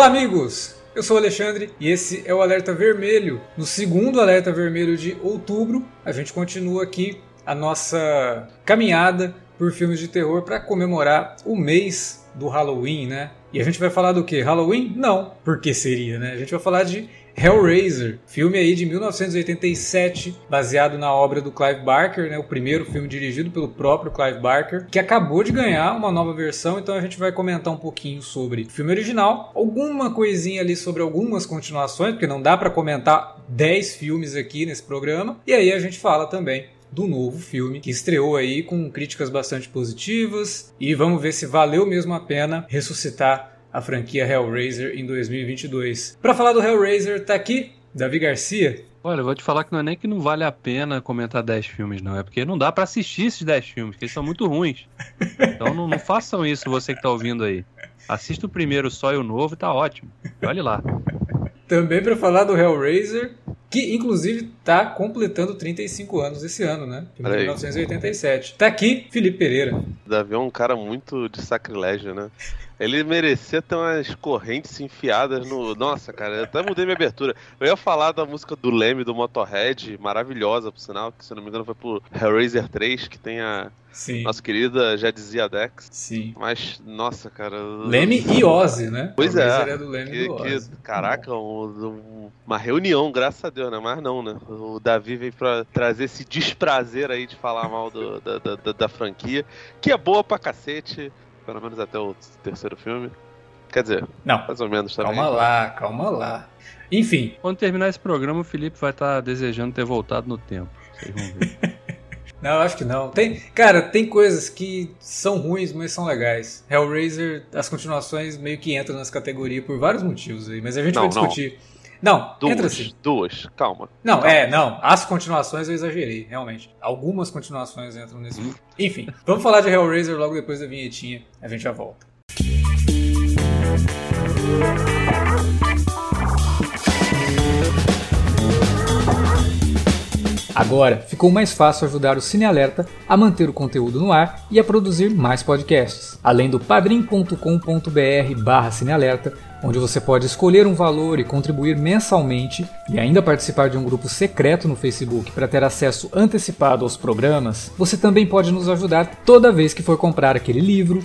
Olá, amigos! Eu sou o Alexandre e esse é o Alerta Vermelho. No segundo Alerta Vermelho de outubro, a gente continua aqui a nossa caminhada por filmes de terror para comemorar o mês do Halloween, né? E a gente vai falar do que? Halloween? Não, porque seria, né? A gente vai falar de Hellraiser, filme aí de 1987, baseado na obra do Clive Barker, né, o primeiro filme dirigido pelo próprio Clive Barker, que acabou de ganhar uma nova versão, então a gente vai comentar um pouquinho sobre o filme original, alguma coisinha ali sobre algumas continuações, porque não dá para comentar 10 filmes aqui nesse programa, e aí a gente fala também do novo filme, que estreou aí com críticas bastante positivas. E vamos ver se valeu mesmo a pena ressuscitar a franquia Hellraiser em 2022. Para falar do Hellraiser, tá aqui Davi Garcia. Olha, eu vou te falar que não é nem que não vale a pena comentar 10 filmes, não. É porque não dá para assistir esses 10 filmes, porque eles são muito ruins. Então não, não façam isso, você que tá ouvindo aí. Assista o primeiro só e o novo, tá ótimo. Olhe lá. Também para falar do Hellraiser, que inclusive tá completando 35 anos esse ano, né? Em 1987. Tá aqui Felipe Pereira. Davi é um cara muito de sacrilégio, né? Ele merecia ter umas correntes enfiadas no. Nossa, cara, eu até mudei minha abertura. Eu ia falar da música do Leme do Motorhead, maravilhosa, por sinal, que se não me engano foi pro Hellraiser 3, que tem a. Sim. Nossa querida já dizia Dex. Sim. Mas, nossa, cara. Leme e Ozzy, né? Pois é. é do Leme que, do Ozzy. Que, caraca, um, um, uma reunião, graças a Deus, né? Mas não, né? O Davi veio pra trazer esse desprazer aí de falar mal do, da, da, da franquia, que é boa pra cacete pelo menos até o terceiro filme. Quer dizer, não, mais ou menos também. Calma lá, calma lá. Enfim. Quando terminar esse programa, o Felipe vai estar tá desejando ter voltado no tempo. Vocês vão ver. não, acho que não. Tem, cara, tem coisas que são ruins, mas são legais. Hellraiser, as continuações meio que entram nessa categoria por vários motivos aí, mas a gente não, vai discutir. Não. Não, duas, entra assim. Duas, calma. Não, calma. é, não. As continuações eu exagerei, realmente. Algumas continuações entram nesse. Hum. Enfim, vamos falar de Hellraiser logo depois da vinhetinha. A gente já volta. Agora ficou mais fácil ajudar o Cine Alerta a manter o conteúdo no ar e a produzir mais podcasts. Além do padrim.com.br/barra cinealerta, onde você pode escolher um valor e contribuir mensalmente e ainda participar de um grupo secreto no Facebook para ter acesso antecipado aos programas, você também pode nos ajudar toda vez que for comprar aquele livro,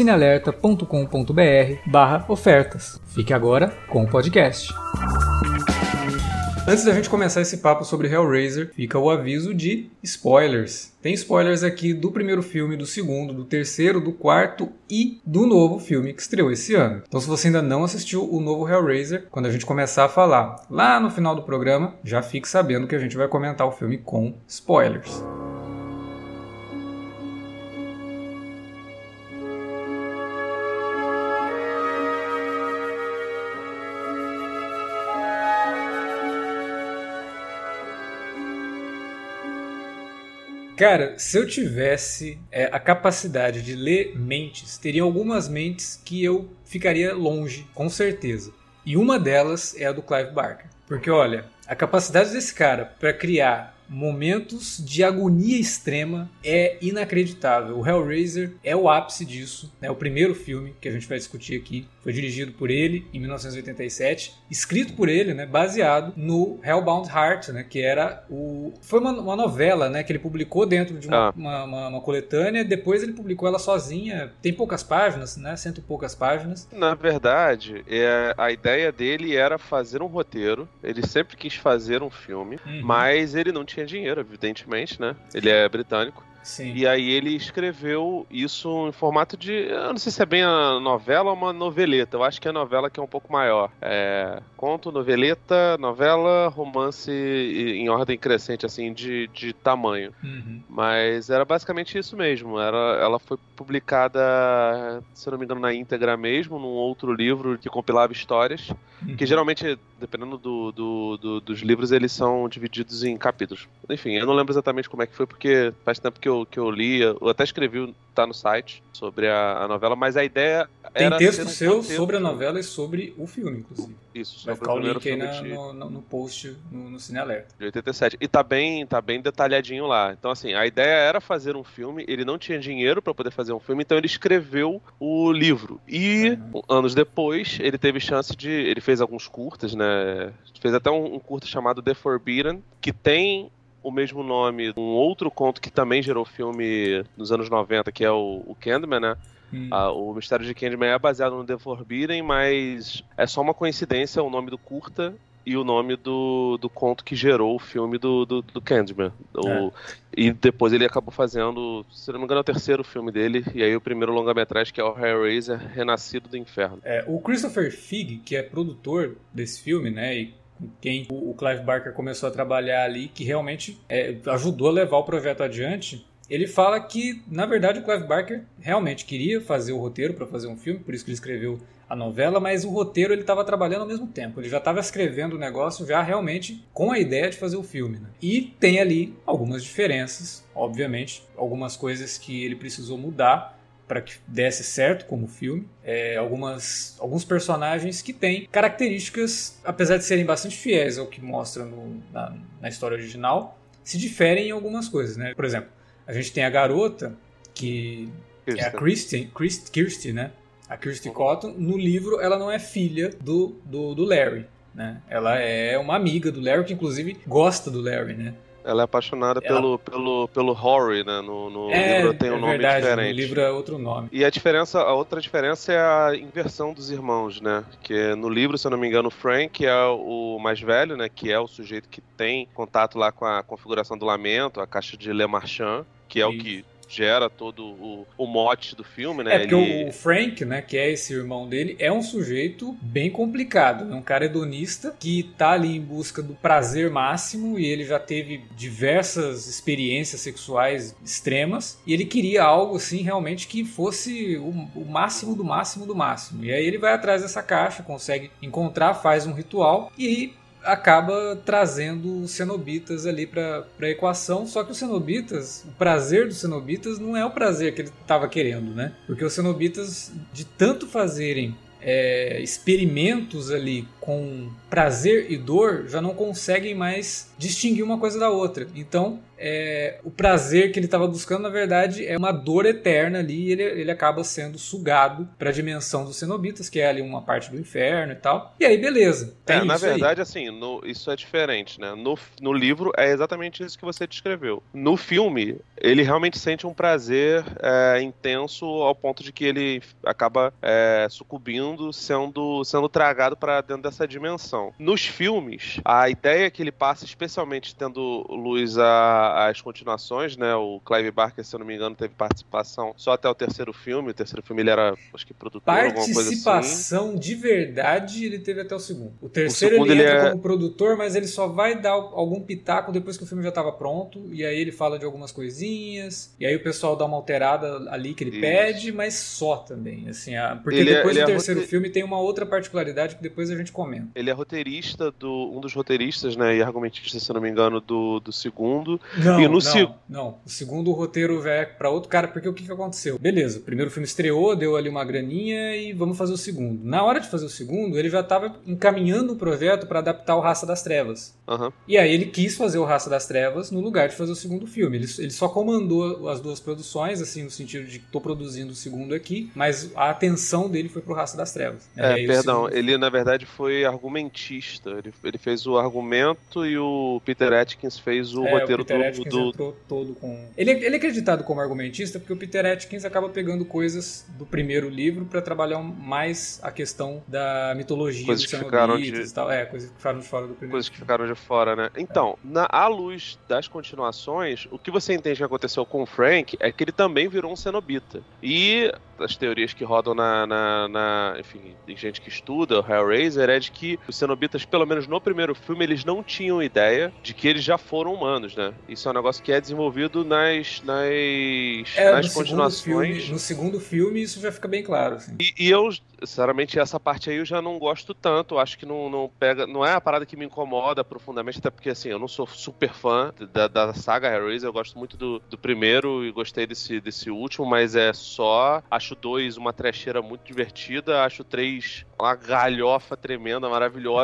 cinealerta.com.br barra ofertas. Fique agora com o podcast. Antes da gente começar esse papo sobre Hellraiser, fica o aviso de spoilers. Tem spoilers aqui do primeiro filme, do segundo, do terceiro, do quarto e do novo filme que estreou esse ano. Então, se você ainda não assistiu o novo Hellraiser, quando a gente começar a falar lá no final do programa, já fique sabendo que a gente vai comentar o filme com spoilers. Cara, se eu tivesse é, a capacidade de ler mentes, teria algumas mentes que eu ficaria longe, com certeza. E uma delas é a do Clive Barker. Porque olha, a capacidade desse cara para criar momentos de agonia extrema é inacreditável. O Hellraiser é o ápice disso. É né? o primeiro filme que a gente vai discutir aqui. Foi dirigido por ele em 1987, escrito por ele, né, baseado no Hellbound Heart, né, que era o foi uma, uma novela, né, que ele publicou dentro de uma, ah. uma, uma, uma, coletânea. Depois ele publicou ela sozinha. Tem poucas páginas, né, cento e poucas páginas. Na verdade, é, a ideia dele era fazer um roteiro. Ele sempre quis fazer um filme, uhum. mas ele não tinha dinheiro, evidentemente, né? Ele é britânico. Sim. E aí ele escreveu isso em formato de. Eu não sei se é bem a novela ou uma noveleta. Eu acho que é a novela que é um pouco maior. É, conto, noveleta, novela, romance em ordem crescente, assim, de, de tamanho. Uhum. Mas era basicamente isso mesmo. Era, ela foi publicada, se não me engano, na íntegra mesmo, num outro livro que compilava histórias. Que geralmente, dependendo do, do- do- dos livros, eles são divididos em capítulos. Enfim, eu não lembro exatamente como é que foi, porque faz tempo que eu, que eu li, eu até escrevi, tá no site, sobre a, a novela, mas a ideia Tem texto seu sobre a novela e sobre o filme, inclusive. Isso, Vai ficar o link aí na- de, no, no- post no, no Cine Alerta. de 87. E tá bem, tá bem detalhadinho lá. Então, assim, a ideia era fazer um filme, ele não tinha dinheiro pra poder fazer um filme, então ele escreveu o livro. E, Uhum. anos depois, ele teve chance de. Ele fez alguns curtas, né? Fez até um, um curta chamado The Forbidden, que tem o mesmo nome, um outro conto que também gerou filme nos anos 90, que é o, o Candyman, né? Hum. Ah, o Mistério de Candyman é baseado no The Forbidden, mas é só uma coincidência o nome do curta e o nome do, do conto que gerou o filme do, do, do Candyman. O- E depois ele acabou fazendo, se não me engano, é o terceiro filme dele, e aí o primeiro longa-metragem, que é o Hellraiser Renascido do Inferno. É, o Christopher Fig, que é produtor desse filme, né, e com quem o o Clive Barker começou a trabalhar ali, que realmente é, ajudou a levar o projeto adiante, ele fala que, na verdade, o Clive Barker realmente queria fazer o roteiro para fazer um filme, por isso que ele escreveu a novela, mas o roteiro ele estava trabalhando ao mesmo tempo. Ele já estava escrevendo o negócio já realmente com a ideia de fazer o filme. né? E tem ali algumas diferenças, obviamente, algumas coisas que ele precisou mudar para que desse certo como filme. É, algumas, alguns personagens que têm características, apesar de serem bastante fiéis ao que mostra no- na, na história original, se diferem em algumas coisas. Né? Por exemplo, a gente tem a garota que é a Kirsten, Kirst- Kirsty, né? A Kirsty Uhum. Cotton. No livro, ela não é filha do, do, do Larry, né? Ela é uma amiga do Larry, que inclusive gosta do Larry, né? Ela é apaixonada Ela- pelo, pelo, pelo Rory, né? No, no é, livro tem um é nome verdade, diferente. no livro é outro nome. E a diferença, a outra diferença é a inversão dos irmãos, né? Que no livro, se eu não me engano, o Frank é o mais velho, né? Que é o sujeito que tem contato lá com a configuração do lamento, a caixa de Le Marchand, que é o Isso. que gera todo o, o mote do filme, né? É porque Ele- o Frank, né, que é esse irmão dele, é um sujeito bem complicado. É um cara hedonista que tá ali em busca do prazer máximo e ele já teve diversas experiências sexuais extremas e ele queria algo assim realmente que fosse o, o máximo do máximo do máximo. E aí ele vai atrás dessa caixa, consegue encontrar, faz um ritual e acaba trazendo os cenobitas ali para a equação, só que os cenobitas, o prazer dos cenobitas não é o prazer que ele estava querendo, né? Porque os cenobitas, de tanto fazerem é, experimentos ali com prazer e dor, já não conseguem mais distinguir uma coisa da outra. Então, é, o prazer que ele estava buscando, na verdade, é uma dor eterna ali e ele, ele acaba sendo sugado para a dimensão dos cenobitas, que é ali uma parte do inferno e tal. E aí, beleza. É, na isso aí. verdade, assim, no- isso é diferente, né? No, no livro é exatamente isso que você descreveu. No filme, ele realmente sente um prazer é, intenso ao ponto de que ele acaba é, sucumbindo, sendo, sendo tragado para dentro dessa dimensão. Nos filmes, a ideia que ele passa, especialmente tendo luz às continuações, né? O Clive Barker, se eu não me engano, teve participação só até o terceiro filme. O terceiro filme ele era, acho que, produtor, alguma coisa assim. Participação de verdade ele teve até o segundo. O terceiro segundo ele ele entra é- como produtor, mas ele só vai dar algum pitaco depois que o filme já estava pronto. E aí ele fala de algumas coisinhas. E aí o pessoal dá uma alterada ali que ele Isso. pede, mas só também. Assim, porque Ele é- depois ele do é terceiro filme tem uma outra particularidade que depois a gente comenta. Ele é roteirista do. um dos roteiristas, né? E argumentista, se não me engano, do, do segundo. Não, E no não, seg- não. O segundo roteiro é pra outro cara, porque o que, que aconteceu? Beleza, o primeiro filme estreou, deu ali uma graninha e vamos fazer o segundo. Na hora de fazer o segundo, ele já tava encaminhando o projeto pra adaptar o Raça das Trevas. Aham. E aí ele quis fazer o Raça das Trevas no lugar de fazer o segundo filme. Ele, ele só comandou as duas produções, assim, no sentido de tô produzindo o segundo aqui, mas a atenção dele foi pro Raça das Trevas. É, perdão, segundo... ele na verdade foi argumentista. Ele, ele, fez o argumento e o Peter Atkins fez o é, roteiro o Peter Atkins do. todo com. Ele, ele é acreditado como argumentista porque o Peter Atkins acaba pegando coisas do primeiro livro para trabalhar mais a questão da mitologia coisas dos que ficaram de... e tal. É, coisas que ficaram de fora do primeiro. Coisas que ficaram de fora, né? Então, na, à luz das continuações, o que você entende que aconteceu com o Frank é que ele também virou um cenobita. E as teorias que rodam na, na, na, enfim, tem gente que estuda o Hellraiser é de que os cenobitas, pelo menos no primeiro filme, eles não tinham ideia de que eles já foram humanos, né? Isso é um negócio que é desenvolvido nas, nas, é, nas no continuações. Segundo filme, no segundo filme isso já fica bem claro. Assim. E, e, eu, sinceramente, essa parte aí eu já não gosto tanto. Acho que não, não pega, não é a parada que me incomoda profundamente, até porque assim, eu não sou super fã da, da saga Hellraiser, eu gosto muito do, do primeiro e gostei desse, desse último, mas é só acho dois uma trecheira muito divertida, acho três uma galhofa tremenda, maravilhosa,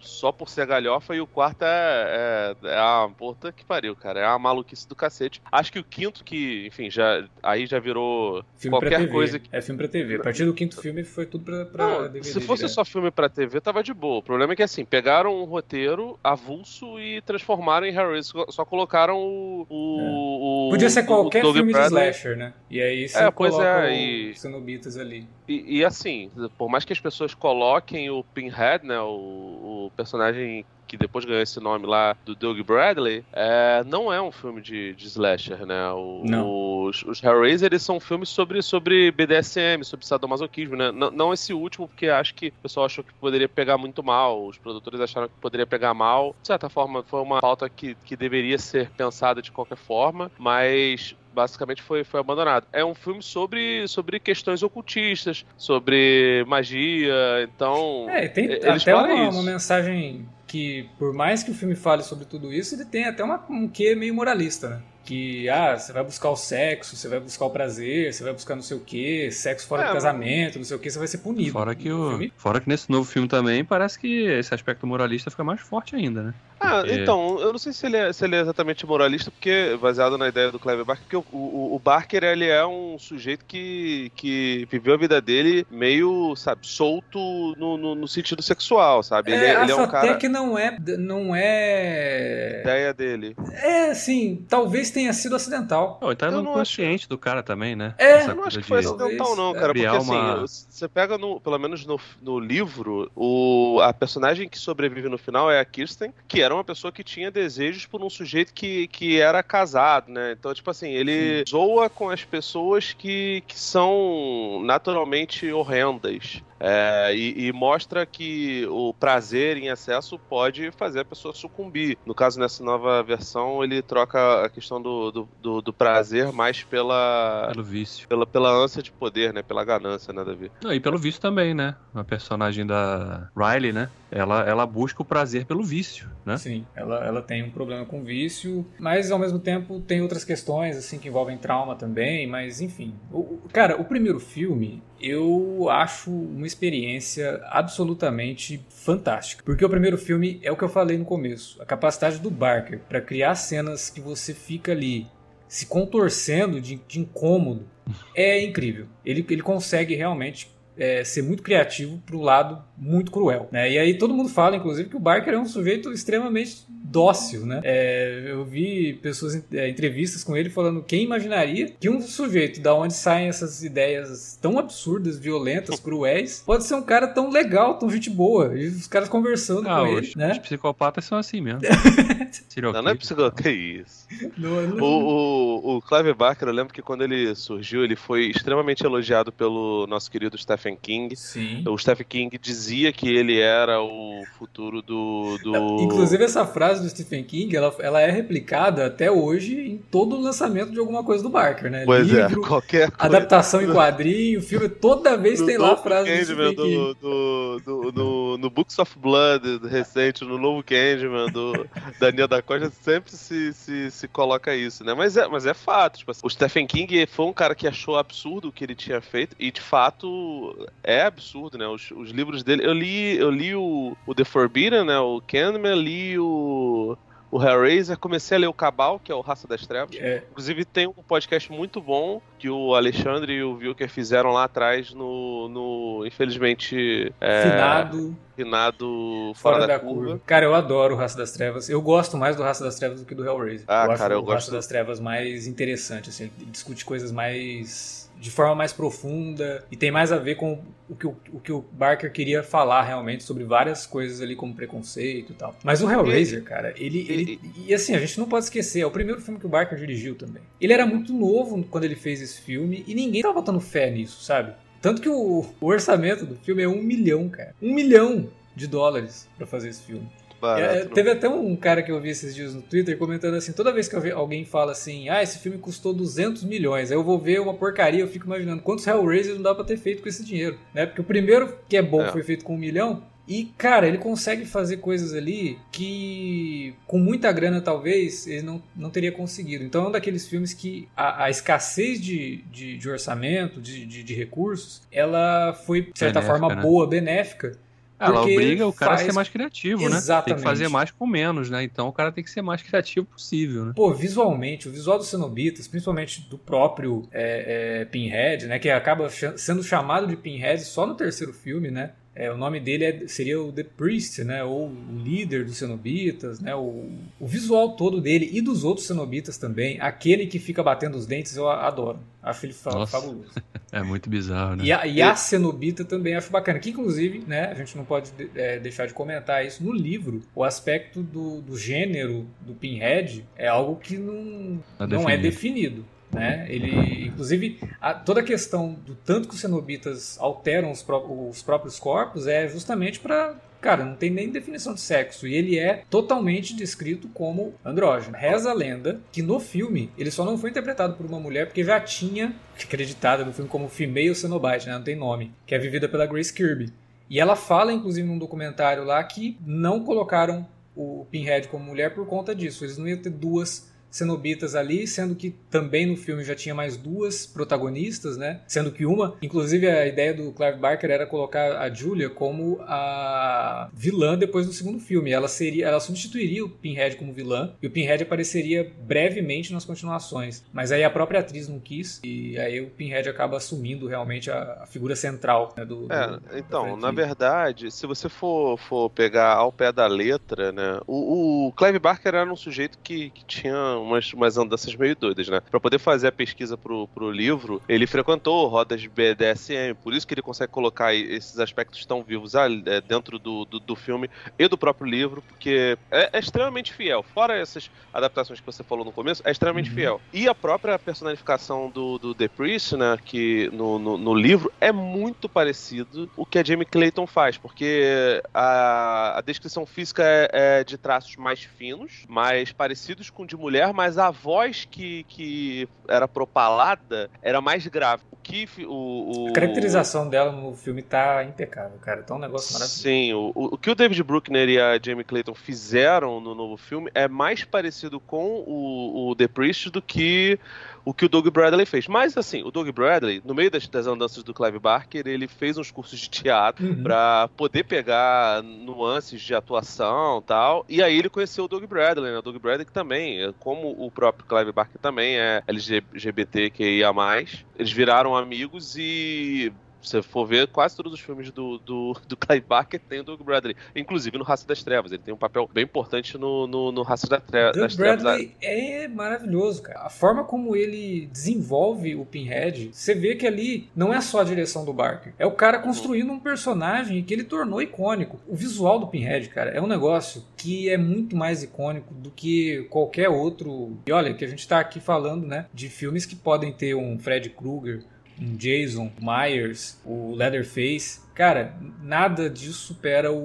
só por ser galhofa, e o quarto é, é, é a puta que pariu, cara, é a maluquice do cacete. Acho que o quinto que, enfim, já aí já virou filme qualquer coisa. Que... É filme pra TV. A partir do quinto filme foi tudo pra, pra Não, DVD. Se fosse direto. só filme pra TV, tava de boa. O problema é que assim, pegaram um roteiro avulso e transformaram em Harry, só, colocaram o, o, é. o Podia ser qualquer filme Bradley. de slasher, né? E aí você é, coloca é, e... cenobitas ali. E, e, assim, por mais que as pessoas coloquem o Pinhead, né, o, o personagem que depois ganhou esse nome lá do Doug Bradley, é, não é um filme de, de slasher, né? O, os, os Hellraiser, eles são filmes sobre, sobre BDSM, sobre sadomasoquismo, né? Não, não esse último, porque acho que o pessoal achou que poderia pegar muito mal, os produtores acharam que poderia pegar mal. De certa forma, foi uma pauta que, que deveria ser pensada de qualquer forma, mas basicamente foi, foi abandonado. É um filme sobre, sobre questões ocultistas, sobre magia, então. É, tem até uma, uma, mensagem que, por mais que o filme fale sobre tudo isso, ele tem até uma, um quê meio moralista, né? que ah, você vai buscar o sexo, você vai buscar o prazer, você vai buscar não sei o que, sexo fora é, do casamento, não sei o que, você vai ser punido. Fora que, o, fora que nesse novo filme também parece que esse aspecto moralista fica mais forte ainda, né? Ah, porque... então, eu não sei se ele, é, se ele é exatamente moralista, porque, baseado na ideia do Clever Barker, porque o, o, o, Barker, ele é um sujeito que, que viveu a vida dele meio, sabe, solto no, no, no sentido sexual, sabe? Ele é, ele é um cara... até que não é, não é... Ideia dele. É, sim, talvez tenha sido acidental. Oh, tá no consciente acho... do cara também, né? É, Essa eu não acho que foi acidental não, cara, porque assim, você pega, no, pelo menos no, no livro, o, a personagem que sobrevive no final é a Kirsten, que era uma pessoa que tinha desejos por um sujeito que, que era casado, né? Então, tipo assim, ele Sim. zoa com as pessoas que, que são naturalmente horrendas. É, e, e, mostra que o prazer em excesso pode fazer a pessoa sucumbir. No caso, nessa nova versão, ele troca a questão do, do, do, do prazer mais pela. Pelo vício. Pela, pela ânsia de poder, né? Pela ganância, né, Davi? Não, e pelo vício também, né? A personagem da Riley, né? Ela, ela busca o prazer pelo vício, né? Sim, ela, ela tem um problema com vício, mas ao mesmo tempo tem outras questões, assim, que envolvem trauma também, mas enfim. O, cara, o primeiro filme, eu acho uma experiência absolutamente fantástica. Porque o primeiro filme é o que eu falei no começo, a capacidade do Barker para criar cenas que você fica ali se contorcendo de, de incômodo é incrível. Ele, ele consegue realmente é, ser muito criativo pro lado muito cruel. Né? E aí todo mundo fala, inclusive, que o Barker é um sujeito extremamente dócil, né? É, eu vi pessoas, é, entrevistas com ele falando quem imaginaria que um sujeito da onde saem essas ideias tão absurdas, violentas, cruéis, pode ser um cara tão legal, tão gente boa. E os caras conversando ah, com os, ele, né? Os psicopatas são assim mesmo. não, não é psicopata, que isso. Não, não... O, o, o Clive Barker, eu lembro que quando ele surgiu, ele foi extremamente elogiado pelo nosso querido Stephen King. Sim. O Stephen King dizia que ele era o futuro do... do... Inclusive essa frase frase do Stephen King, ela, ela é replicada até hoje em todo o lançamento de alguma coisa do Barker, né? Pois é, Livro, é, qualquer coisa. Adaptação em quadrinho, filme, toda vez tem lá a frase do Stephen King. Do, do, do, no Books of Blood recente, no novo Candyman, do Daniel da Costa, sempre se, se, se coloca isso, né? Mas é, mas é fato, tipo assim, o Stephen King foi um cara que achou absurdo o que ele tinha feito, e de fato é absurdo, né? Os, os livros dele, eu li, eu li o, o The Forbidden, né? O Candyman, li o o Hellraiser, comecei a ler o Cabal, que é o Raça das Trevas. É. Inclusive tem um podcast muito bom que o Alexandre e o Wilker fizeram lá atrás no, no infelizmente, é, Finado, finado Fora, da, curva. Cara, eu adoro o Raça das Trevas. Eu gosto mais do Raça das Trevas do que do Hellraiser. Ah, eu cara, eu o gosto Raça das Trevas mais interessante, assim, ele discute coisas mais de forma mais profunda e tem mais a ver com o que o, o que o Barker queria falar realmente sobre várias coisas ali como preconceito e tal. Mas o Hellraiser, cara, ele, ele e assim, a gente não pode esquecer, é o primeiro filme que o Barker dirigiu também. Ele era muito novo quando ele fez esse filme e ninguém tava botando fé nisso, sabe? Tanto que o, o orçamento do filme é um milhão, cara. Um milhão de dólares pra fazer esse filme. Barato, É, teve até um cara que eu vi esses dias no Twitter comentando assim: toda vez que alguém fala assim, ah, esse filme custou 200 milhões, aí eu vou ver uma porcaria, eu fico imaginando quantos Hellraisers não dá pra ter feito com esse dinheiro, né? Porque o primeiro que é bom É. foi feito com um milhão. E, cara, ele consegue fazer coisas ali que, com muita grana, talvez, ele não, não teria conseguido. Então, é um daqueles filmes que a, a escassez de, de, de orçamento, de, de, de recursos, ela foi, de certa Benéfica, forma, né? boa, benéfica. Ela obriga o cara a faz- ser mais criativo, né? Tem Exatamente. que fazer mais com menos, né? Então o cara tem que ser mais criativo possível, né? Pô, visualmente, o visual dos Cenobitas, principalmente do próprio é, é, Pinhead, né? Que acaba sendo chamado de Pinhead só no terceiro filme, né? É, o nome dele é- seria o The Priest, né? Ou o líder dos Cenobitas, né? O, o visual todo dele e dos outros Cenobitas também. Aquele que fica batendo os dentes, eu adoro. Acho ele fa- Nossa. fabuloso. É muito bizarro, né? E a, e a Cenobita também acho bacana. Que, inclusive, né, a gente não pode de- é, deixar de comentar isso no livro. O aspecto do, do gênero do Pinhead é algo que não, Tá não é definido. Né? Ele, inclusive, a- toda a questão do tanto que os cenobitas alteram os, pró- os próprios corpos é justamente para Cara, não tem nem definição de sexo. E ele é totalmente descrito como andrógeno. Reza a lenda que no filme ele só não foi interpretado por uma mulher porque já tinha acreditada no filme como Female Cenobite, né? Não tem nome. Que é vivida pela Grace Kirby. E ela fala, inclusive, num documentário lá que não colocaram o Pinhead como mulher por conta disso. Eles não iam ter duas cenobitas ali, sendo que também no filme já tinha mais duas protagonistas, né? Sendo que uma, inclusive a ideia do Clive Barker era colocar a Julia como a vilã depois do segundo filme. Ela seria, ela substituiria o Pinhead como vilã e o Pinhead apareceria brevemente nas continuações. Mas aí a própria atriz não quis e aí o Pinhead acaba assumindo realmente a, a figura central né, do, É, do- então, na verdade, se você for, for pegar ao pé da letra, né, o, o Clive Barker era um sujeito que, que tinha umas, umas andanças meio doidas, né? Pra poder fazer a pesquisa pro, pro livro, ele frequentou rodas de BDSM, por isso que ele consegue colocar esses aspectos tão vivos ali, é, dentro do, do, do filme e do próprio livro, porque é, é extremamente fiel. Fora essas adaptações que você falou no começo, é extremamente Uhum. fiel. E a própria personificação do, do The Priest, né, que no, no, no livro, é muito parecido o que a Jamie Clayton faz, porque a, a descrição física é, é de traços mais finos, mais parecidos com de mulher, mas a voz que, que era propalada era mais grave. O que o, o A caracterização dela no filme tá impecável, cara. Tá um negócio maravilhoso. Sim, o, o o que o David Bruckner e a Jamie Clayton fizeram no novo filme é mais parecido com o, o The Priest do que o que o Doug Bradley fez. Mas assim, o Doug Bradley, no meio das, das andanças do Clive Barker, ele fez uns cursos de teatro Uhum. pra poder pegar nuances de atuação tal. E aí ele conheceu o Doug Bradley, né? O Doug Bradley que também, é, como o próprio Clive Barker também é LGBTQIA+, eles viraram amigos e você for ver, quase todos os filmes do, do, do Clive Barker tem o Doug Bradley. Inclusive no Raça das Trevas. Ele tem um papel bem importante no, no, no Raça da Tre Doug das Trevas. Bradley é maravilhoso, cara. A forma como ele desenvolve o Pinhead, você vê que ali não é só a direção do Barker. É o cara construindo um personagem que ele tornou icônico. O visual do Pinhead, cara, é um negócio que é muito mais icônico do que qualquer outro. E olha, que a gente tá aqui falando, né, de filmes que podem ter um Fred Krueger, um Jason Myers, o Leatherface. Cara, nada disso supera o,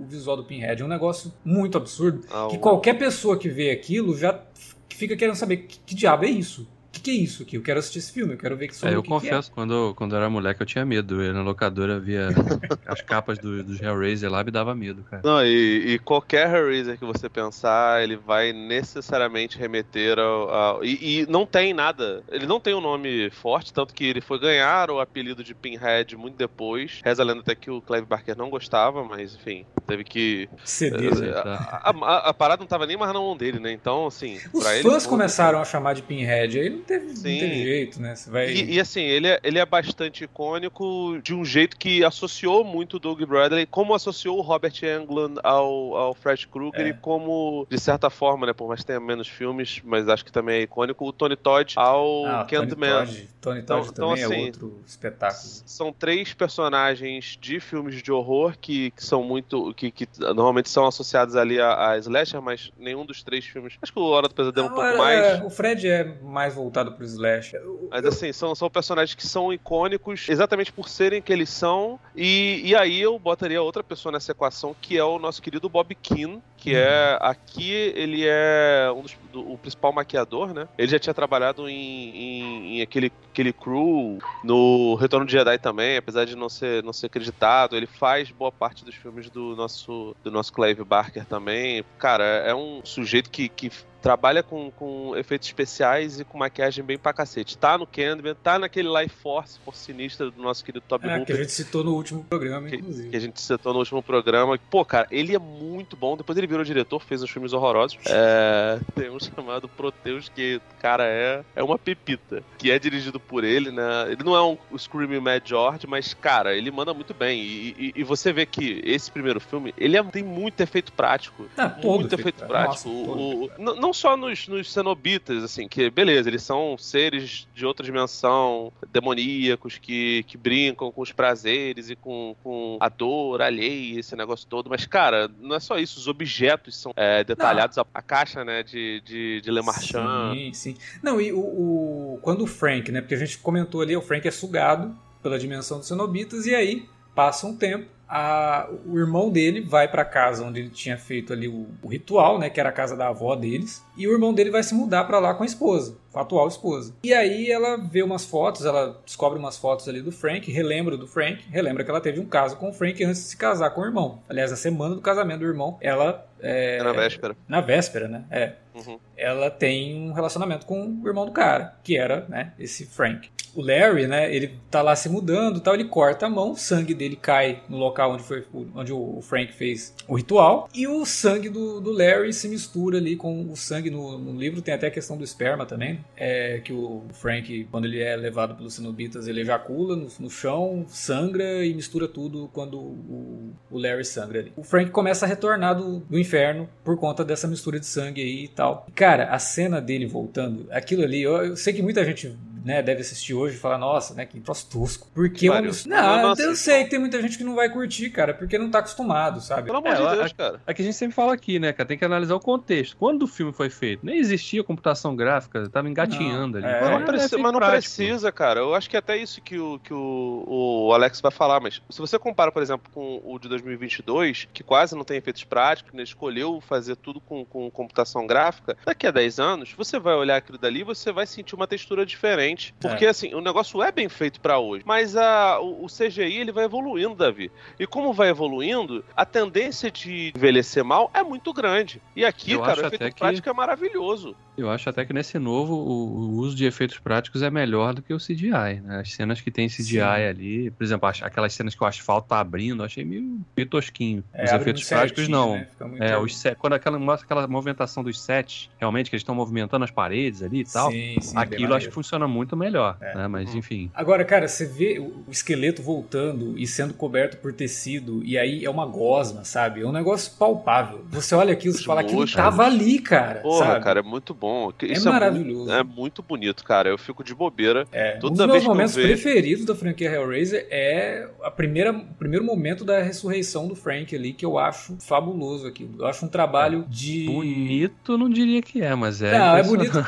o visual do Pinhead. É um negócio muito absurdo Ah, que qualquer pessoa que vê aquilo já fica querendo saber que, que diabo é isso. Que, que é isso aqui? Eu quero assistir esse filme, eu quero ver que É, eu que confesso, quando, quando eu era moleque eu tinha medo. Eu ia na locadora, via as capas do, dos Hellraiser lá, me dava medo, cara. Não, e, e qualquer Hellraiser que você pensar, ele vai necessariamente remeter ao. ao- e, e não tem nada. Ele não tem um nome forte, tanto que ele foi ganhar o apelido de Pinhead muito depois. Reza a lenda até que o Clive Barker não gostava, mas enfim, teve que. é CD, né? a, a- a- a parada não tava nem mais na mão dele, né? Então, assim. Os pra ele, fãs o- começaram a chamar de Pinhead, aí não teve, não Sim. teve jeito, né? Você vai... E, e, assim, ele é, ele é bastante icônico de um jeito que associou muito o Doug Bradley, como associou o Robert Englund ao, ao Fred Krueger, É. e como, de certa forma, né, por mais que tenha menos filmes, mas acho que também é icônico, o Tony Todd ao Ah, Tony Candyman. Todd, Tony Então- Todd então, também é assim, outro espetáculo. São três personagens de filmes de horror que, que são muito. Que, que normalmente são associados ali a, a Slasher, mas nenhum dos três filmes. Acho que o Hora do Pesadelo é um pouco Agora, mais. é, O Fred é mais voltado pro Slash. Eu- Mas assim, são, são personagens que são icônicos exatamente por serem que eles são. E, e aí eu botaria outra pessoa nessa equação, que é o nosso querido Bob Keane, que é. Aqui ele é um dos, do- o principal maquiador, né? Ele já tinha trabalhado em, em, em aquele, aquele crew no Retorno de Jedi também, apesar de não ser, não ser acreditado. Ele faz boa parte dos filmes do nosso, do nosso Clive Barker também. Cara, é um sujeito que. que Trabalha com, com efeitos especiais e com maquiagem bem pra cacete. Tá no Candyman, tá naquele Life Force, Force Sinistra do nosso querido Toby É, que a Hooper gente citou no último programa, que, inclusive. que a gente citou no último programa. Pô, cara, ele é muito bom. Depois ele virou diretor, fez uns filmes horrorosos. É, tem um chamado Proteus, que, cara, é, é uma pepita. Que é dirigido por ele, né? Ele não é um Screaming Mad George, mas, cara, ele manda muito bem. E, e- e você vê que esse primeiro filme, ele é- tem muito efeito prático. Ah, muito efeito prático. Nossa, O- o- não só nos, nos cenobitas, assim, que beleza, eles são seres de outra dimensão, demoníacos, que, que brincam com os prazeres e com, com a dor alheia, esse negócio todo. Mas, cara, não é só isso, os objetos são é, detalhados, a, a caixa, né, de, de, de Le Marchand. Sim, sim. Não, e o, o- quando o Frank, né? Porque a gente comentou ali, o Frank é sugado pela dimensão dos cenobitas e aí passa um tempo, a- o irmão dele vai pra casa onde ele tinha feito ali o, o ritual, né? Que era a casa da avó deles. E o irmão dele vai se mudar pra lá com a esposa, com a atual esposa. E aí ela vê umas fotos, ela descobre umas fotos ali do Frank, relembra do Frank, relembra que ela teve um caso com o Frank antes de se casar com o irmão. Aliás, na semana do casamento do irmão, ela. É, É na véspera. na véspera, né? É Uhum. ela tem um relacionamento com o irmão do cara, que era, né, esse Frank. O Larry, né, ele tá lá se mudando, tal, ele corta a mão, o sangue dele cai no local onde foi onde o Frank fez o ritual, e o sangue do, do Larry se mistura ali com o sangue no, no livro, tem até a questão do esperma também, é que o Frank, quando ele é levado pelos cenobitas, ele ejacula no, no chão, sangra e mistura tudo quando o, o Larry sangra ali. O Frank começa a retornar do, do inferno por conta dessa mistura de sangue aí e tal. Cara, a cena dele voltando, aquilo ali, eu, eu sei que muita gente né, deve assistir hoje e falar, nossa, né, que troço tosco. Porque é Eu Não, não eu sei que tem muita gente que não vai curtir, cara, porque não tá acostumado, sabe? Pelo amor É, de eu Deus, acho- cara. É que a gente sempre fala aqui, né, cara? Tem que analisar o contexto. Quando o filme foi feito, nem existia computação gráfica, tava engatinhando Não, ali. é. Mas não, É, preci- efeito mas não precisa, cara. Eu acho que é até isso que, o, que o, o Alex vai falar, mas se você compara, por exemplo, com o de 2022, que quase não tem efeitos práticos, né, escolheu fazer tudo com, com computação gráfica, daqui a 10 anos, você vai olhar aquilo dali e você vai sentir uma textura diferente. Porque, assim, o negócio é bem feito pra hoje, mas a, o, o CGI ele vai evoluindo, Davi. E como vai evoluindo, a tendência de envelhecer mal é muito grande. E aqui, Eu cara, o efeito que- prático é maravilhoso. Eu acho até que nesse novo o, o uso de efeitos práticos é melhor do que o CGI, né? As cenas que tem CGI Sim. ali, por exemplo, as- aquelas cenas que o asfalto tá abrindo, eu achei meio, meio tosquinho. É, Os efeitos práticos certinho, não. né? Fica muito- É, os set- quando aquela, mostra aquela movimentação dos sets, realmente, que eles estão movimentando as paredes ali e tal, Sim, sim, aquilo acho que funciona muito melhor, É. né? Mas Uhum. enfim. Agora, cara, você vê o esqueleto voltando e sendo coberto por tecido, e aí é uma gosma, sabe? É um negócio palpável. Você olha aquilo e fala que tava ali, cara. Porra, sabe? cara, é muito bom. É Isso maravilhoso. muito, é muito bonito, cara. Eu fico de bobeira. É, Toda um dos meus momentos vejo- preferidos da franquia Hellraiser é a primeira, o primeiro momento da ressurreição do Frank ali, que eu acho fabuloso aquilo. Eu acho um trabalho de. Bonito não diria que é, mas é Não, é bonito.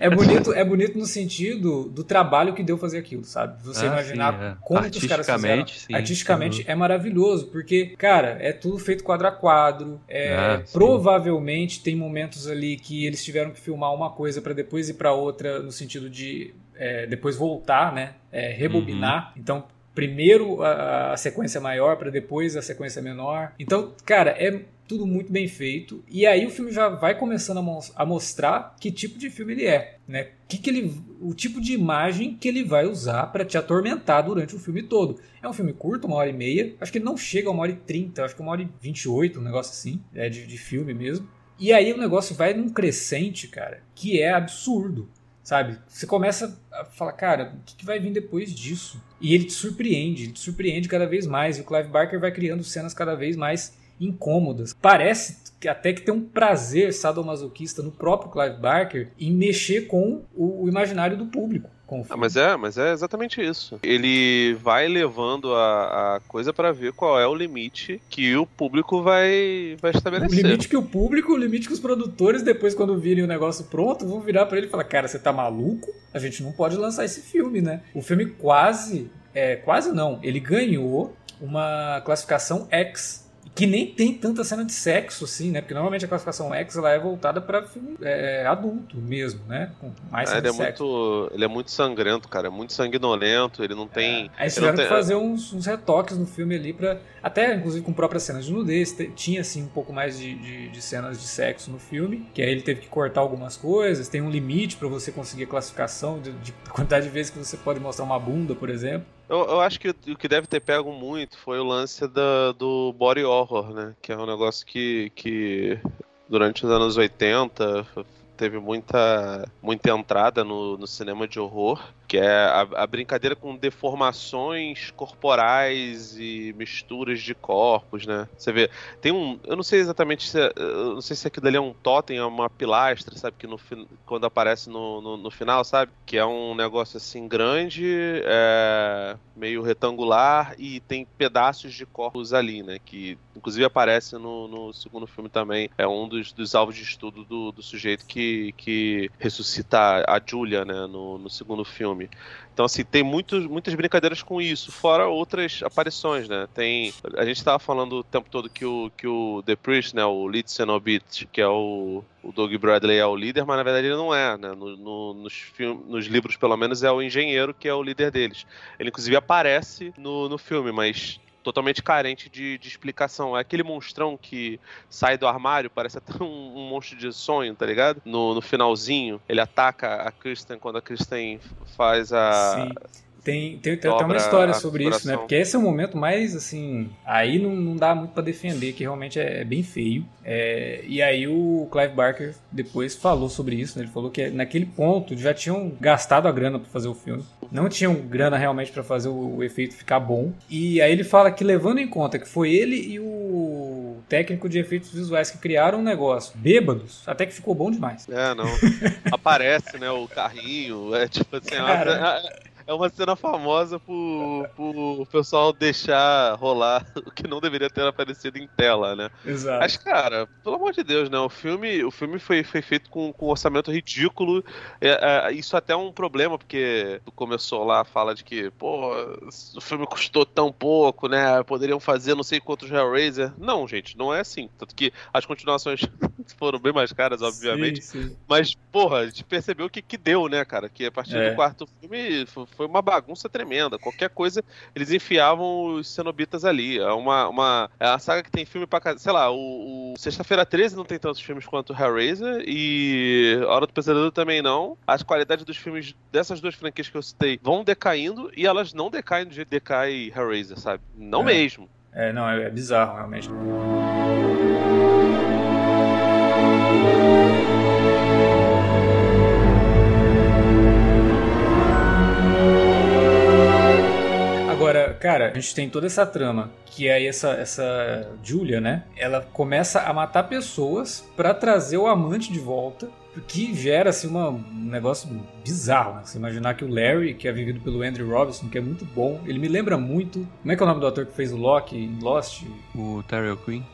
É bonito, é bonito no sentido do trabalho que deu fazer aquilo, sabe? Você Ah, imaginar sim, é. como que os caras fizeram. Artisticamente, sim, Artisticamente é maravilhoso, porque, cara, é tudo feito quadro a quadro. É, Ah, sim. provavelmente tem momentos ali que eles tiveram que filmar uma coisa pra depois ir pra outra, no sentido de é, depois voltar, né? É, rebobinar. Uhum. Então, primeiro a, a sequência maior pra depois a sequência menor. Então, cara, é tudo muito bem feito. E aí o filme já vai começando a, mos- a mostrar que tipo de filme ele é, né? Que que ele, o tipo de imagem que ele vai usar pra te atormentar durante o filme todo. É um filme curto, uma hora e meia. Acho que ele não chega a uma hora e trinta, acho que uma hora e vinte e oito, um negócio assim, é de, de filme mesmo. E aí o negócio vai num crescente, cara, que é absurdo. Sabe? Você começa a falar, cara, o que vai vir depois disso? E ele te surpreende, ele te surpreende cada vez mais. E o Clive Barker vai criando cenas cada vez mais incômodas. Parece até que tem um prazer sadomasoquista no próprio Clive Barker em mexer com o, o imaginário do público. O Ah, mas é, mas é exatamente isso. Ele vai levando a, a coisa pra ver qual é o limite que o público vai, vai O estabelecer. limite que o público, o limite que os produtores, depois, quando virem o negócio pronto, vão virar pra ele e falar: Cara, você tá maluco? A gente não pode lançar esse filme, né? O filme quase. É, quase não. Ele ganhou uma classificação X. Que nem tem tanta cena de sexo, assim, né? Porque normalmente a classificação X ela é voltada filme é, adulto mesmo, né? Com mais É, ele, é sexo. muito, ele é muito sangrento, cara. É muito sanguinolento. Ele não tem. Aí eles ele não tiveram que tem- fazer uns, uns retoques no filme ali pra. Até, inclusive, com próprias cenas de nudez. Tinha, assim, um pouco mais de, de, de cenas de sexo no filme. Que aí ele teve que cortar algumas coisas. Tem um limite pra você conseguir a classificação de, de quantidade de vezes que você pode mostrar uma bunda, por exemplo. Eu, eu acho que o que deve ter pego muito foi o lance da, do body horror, né? Que é um negócio que, que durante os anos 80 teve muita, muita entrada no, no cinema de horror, que é a, a brincadeira com deformações corporais e misturas de corpos, né? Você vê, tem um, eu não sei exatamente se, é- eu não sei se aquilo ali é um totem, é uma pilastra, sabe? Que no, quando aparece no, no, no final, sabe? Que é um negócio assim grande, é, meio retangular e tem pedaços de corpos ali, né? Que inclusive aparece no, no segundo filme também. É um dos, dos alvos de estudo do, do sujeito que, que ressuscita a Julia, né? No, no segundo filme. Então, assim, tem muitos, muitas brincadeiras com isso, fora outras aparições, né? Tem. A gente tava falando o tempo todo que o, que o The Priest, né? O lead Cenobit, que é o. O Doug Bradley é o líder, mas na verdade ele não é, né? No- no- nos, film, nos livros, pelo menos, é o engenheiro que é o líder deles. Ele, inclusive, aparece no, no filme, mas totalmente carente de, de explicação. É aquele monstrão que sai do armário, parece até um, um monstro de sonho, tá ligado? No, no finalzinho, ele ataca a Kristen quando a Kristen faz a. Sim. Tem, tem, tem até uma história sobre isso, né? Porque esse é o momento mais, assim... Aí não, não dá muito pra defender, que realmente é, é bem feio. É, e aí o Clive Barker depois falou sobre isso, né? Ele falou que naquele ponto já tinham gastado a grana pra fazer o filme. Não tinham grana realmente pra fazer o, o efeito ficar bom. E aí ele fala que levando em conta que foi ele e o técnico de efeitos visuais que criaram o negócio, bêbados, até que ficou bom demais. É, não. Aparece, né, o carrinho. É tipo assim, é Cara. É uma cena famosa por, por o pessoal deixar rolar o que não deveria ter aparecido em tela, né? Exato. Mas, cara, pelo amor de Deus, né? O filme, o filme foi, foi feito com, com um orçamento ridículo. É, é, isso até é um problema, porque começou lá a fala de que, pô, o filme custou tão pouco, né? Poderiam fazer não sei quantos Hellraiser. Não, gente, não é assim. Tanto que as continuações foram bem mais caras, obviamente. Sim, sim. Mas, porra, a gente percebeu o que, que deu, né, cara? Que a partir É. do quarto filme foi uma bagunça tremenda. Qualquer coisa, eles enfiavam os cenobitas ali. É uma, uma, é uma saga que tem filme pra casa. Sei lá, o, o Sexta-feira 13 não tem tantos filmes quanto Hellraiser. E A Hora do Pesadelo também não. As qualidades dos filmes dessas duas franquias que eu citei vão decaindo e elas não decaem do jeito que decai Hellraiser, sabe? Não É. mesmo. É, não, é, é bizarro, realmente. Agora, cara, a gente tem toda essa trama, que é essa, essa Julia, né? Ela começa a matar pessoas pra trazer o amante de volta, que gera assim uma, um negócio bizarro, né? Você imaginar que o Larry, que é vivido pelo Andrew Robinson, que é muito bom, ele me lembra muito. Como é que é o nome do ator que fez o Loki em Lost? O Terry Queen.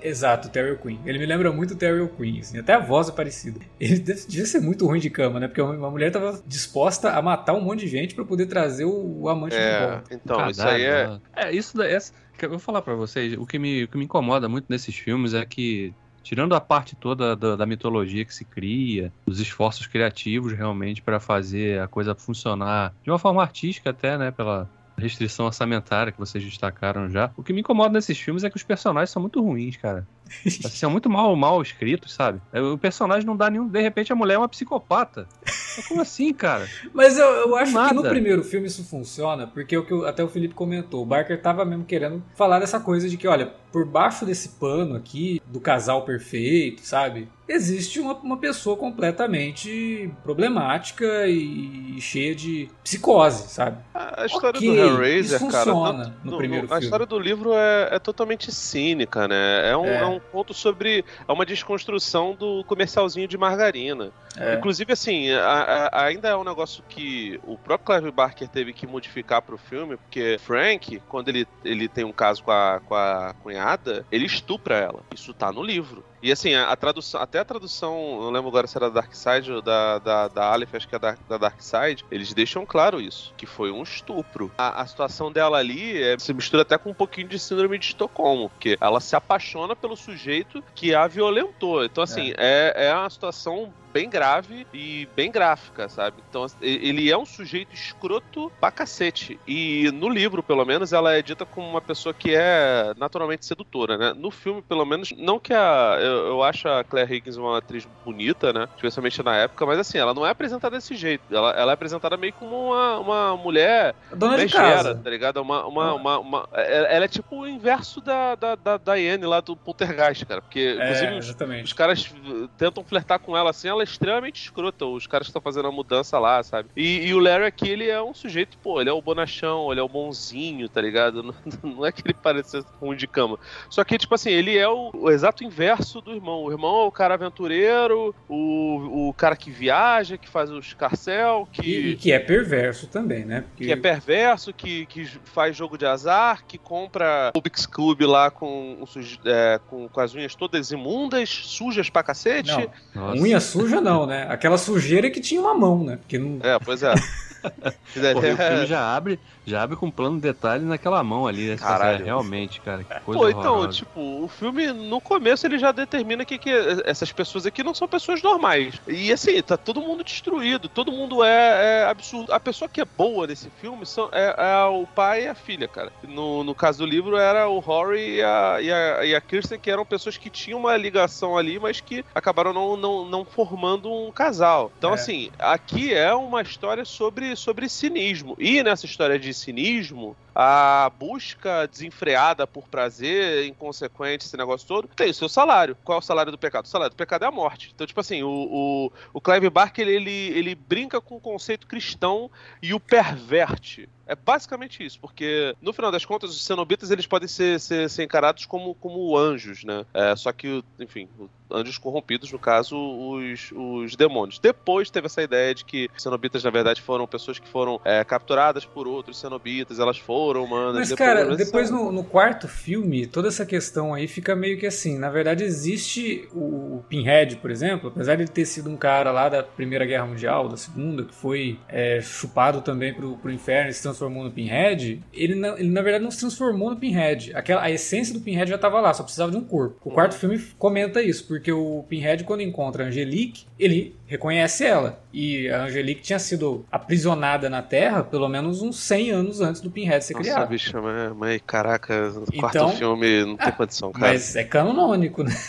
Exato, o Terry Queen. Ele me lembra muito o Terry Queen, assim, até a voz é parecida. Ele devia ser muito ruim de cama, né? Porque uma mulher tava disposta a matar um monte de gente para poder trazer o, o amante é, de volta. Então, isso aí é. É, isso daí. Eu vou falar para vocês, o que, me, o que me incomoda muito nesses filmes é que tirando a parte toda da, da, mitologia que se cria, os esforços criativos realmente para fazer a coisa funcionar de uma forma artística até, né, pela restrição orçamentária que vocês destacaram já. O que me incomoda nesses filmes é que os personagens são muito ruins, cara. Assim, são muito mal, mal escritos, sabe? O personagem não dá nenhum. De repente a mulher é uma psicopata. Como assim, cara? Mas eu, eu acho Nada. que no primeiro filme isso funciona, porque o que até o Felipe comentou, o Barker tava mesmo querendo falar dessa coisa de que, olha, por baixo desse pano aqui, do casal perfeito, sabe? Existe uma, uma pessoa completamente problemática e cheia de psicose, sabe? A, a história okay, do Hellraiser, cara. Funciona no, no primeiro no, filme. A história do livro é, é totalmente cínica, né? É um, é. é um ponto sobre. É uma desconstrução do comercialzinho de margarina. É. Inclusive, assim, a, a, ainda é um negócio que o próprio Clive Barker teve que modificar pro filme, porque Frank, quando ele, ele tem um caso com a, com a cunhada, ele estupra ela. Isso tá no livro. E assim, a, a, tradução, até a tradução, não lembro agora se era da Dark Side ou da, da, da Aleph, acho que é da, da Dark Side, eles deixam claro isso, que foi um estupro. A, a situação dela ali é, se mistura até com um pouquinho de síndrome de Estocolmo, porque ela se apaixona pelo sujeito que a violentou. Então, assim, é, é, é uma situação bem grave e bem gráfica, sabe? Então ele é um sujeito escroto pra cacete. E no livro, pelo menos, ela é dita como uma pessoa que é naturalmente sedutora, né? No filme, pelo menos, não que a. Eu, eu acho a Claire Higgins uma atriz bonita, né? Especialmente na época, mas assim, ela não é apresentada desse jeito. Ela, ela é apresentada meio como uma, uma mulher. Dona de casa. tá ligado? Uma, uma, ah. uma, uma, é, ela é tipo o inverso da, da, da Diane lá do Poltergeist, cara. Porque, é, inclusive, os, os, caras tentam flertar com ela assim, ela é extremamente escrota, os caras que estão fazendo a mudança lá, sabe? E, e, o Larry aqui, ele é um sujeito, pô, ele é o bonachão, ele é o bonzinho, tá ligado? Não, não é que ele pareça ruim de cama. Só que, tipo assim, ele é o, o, exato inverso do irmão. O irmão é o cara aventureiro, o, o cara que viaja, que faz os carcel, que... E, e que é perverso também, né? Porque... Que é perverso, que, que faz jogo de azar, que compra o Bix Cube lá com, é, com, com as unhas todas imundas, sujas pra cacete. Não, unha suja suja não, né? Aquela sujeira que tinha uma mão, né? Porque não... É, pois é. Porra, o filme já abre, já abre com plano de detalhe naquela mão ali. Né? Caralho. Realmente, cara, que coisa Pô, então, tipo, o filme, no começo, ele já determina que, que essas pessoas aqui não são pessoas normais. E assim, tá todo mundo destruído, todo mundo é, é absurdo. A pessoa que é boa nesse filme são, é, é, o pai e a filha, cara. No, no caso do livro, era o Rory e a, e, a, e a Kirsten, que eram pessoas que tinham uma ligação ali, mas que acabaram não, não, não formando um casal. Então, é. assim, aqui é uma história sobre, sobre cinismo. E nessa história de cinismo, a busca desenfreada por prazer, inconsequente, esse negócio todo, tem o seu salário. Qual é o salário do pecado? O salário do pecado é a morte. Então, tipo assim, o, o, o Clive Barker, ele, ele, ele brinca com o conceito cristão e o perverte. É basicamente isso, porque no final das contas os cenobitas eles podem ser, ser, ser encarados como, como anjos, né? É, só que, enfim, anjos corrompidos, no caso, os, os demônios. Depois teve essa ideia de que cenobitas, na verdade, foram pessoas que foram é, capturadas por outros cenobitas, elas foram humanas. Mas, depois, cara, depois no, no, quarto filme, toda essa questão aí fica meio que assim. Na verdade, existe o, o Pinhead, por exemplo, apesar de ele ter sido um cara lá da Primeira Guerra Mundial, da Segunda, que foi é, chupado também pro, pro inferno e se transformou no Pinhead, ele, na, ele na verdade não se transformou no Pinhead. Aquela, a essência do Pinhead já estava lá, só precisava de um corpo. O quarto filme comenta isso, porque o Pinhead, quando encontra a Angelique, ele reconhece ela. E a Angelique tinha sido aprisionada na Terra pelo menos uns 100 anos antes do Pinhead ser Nossa, criado. bicho, mas, mas caraca, então, quarto filme não tem ah, condição, cara. Mas é canônico, né?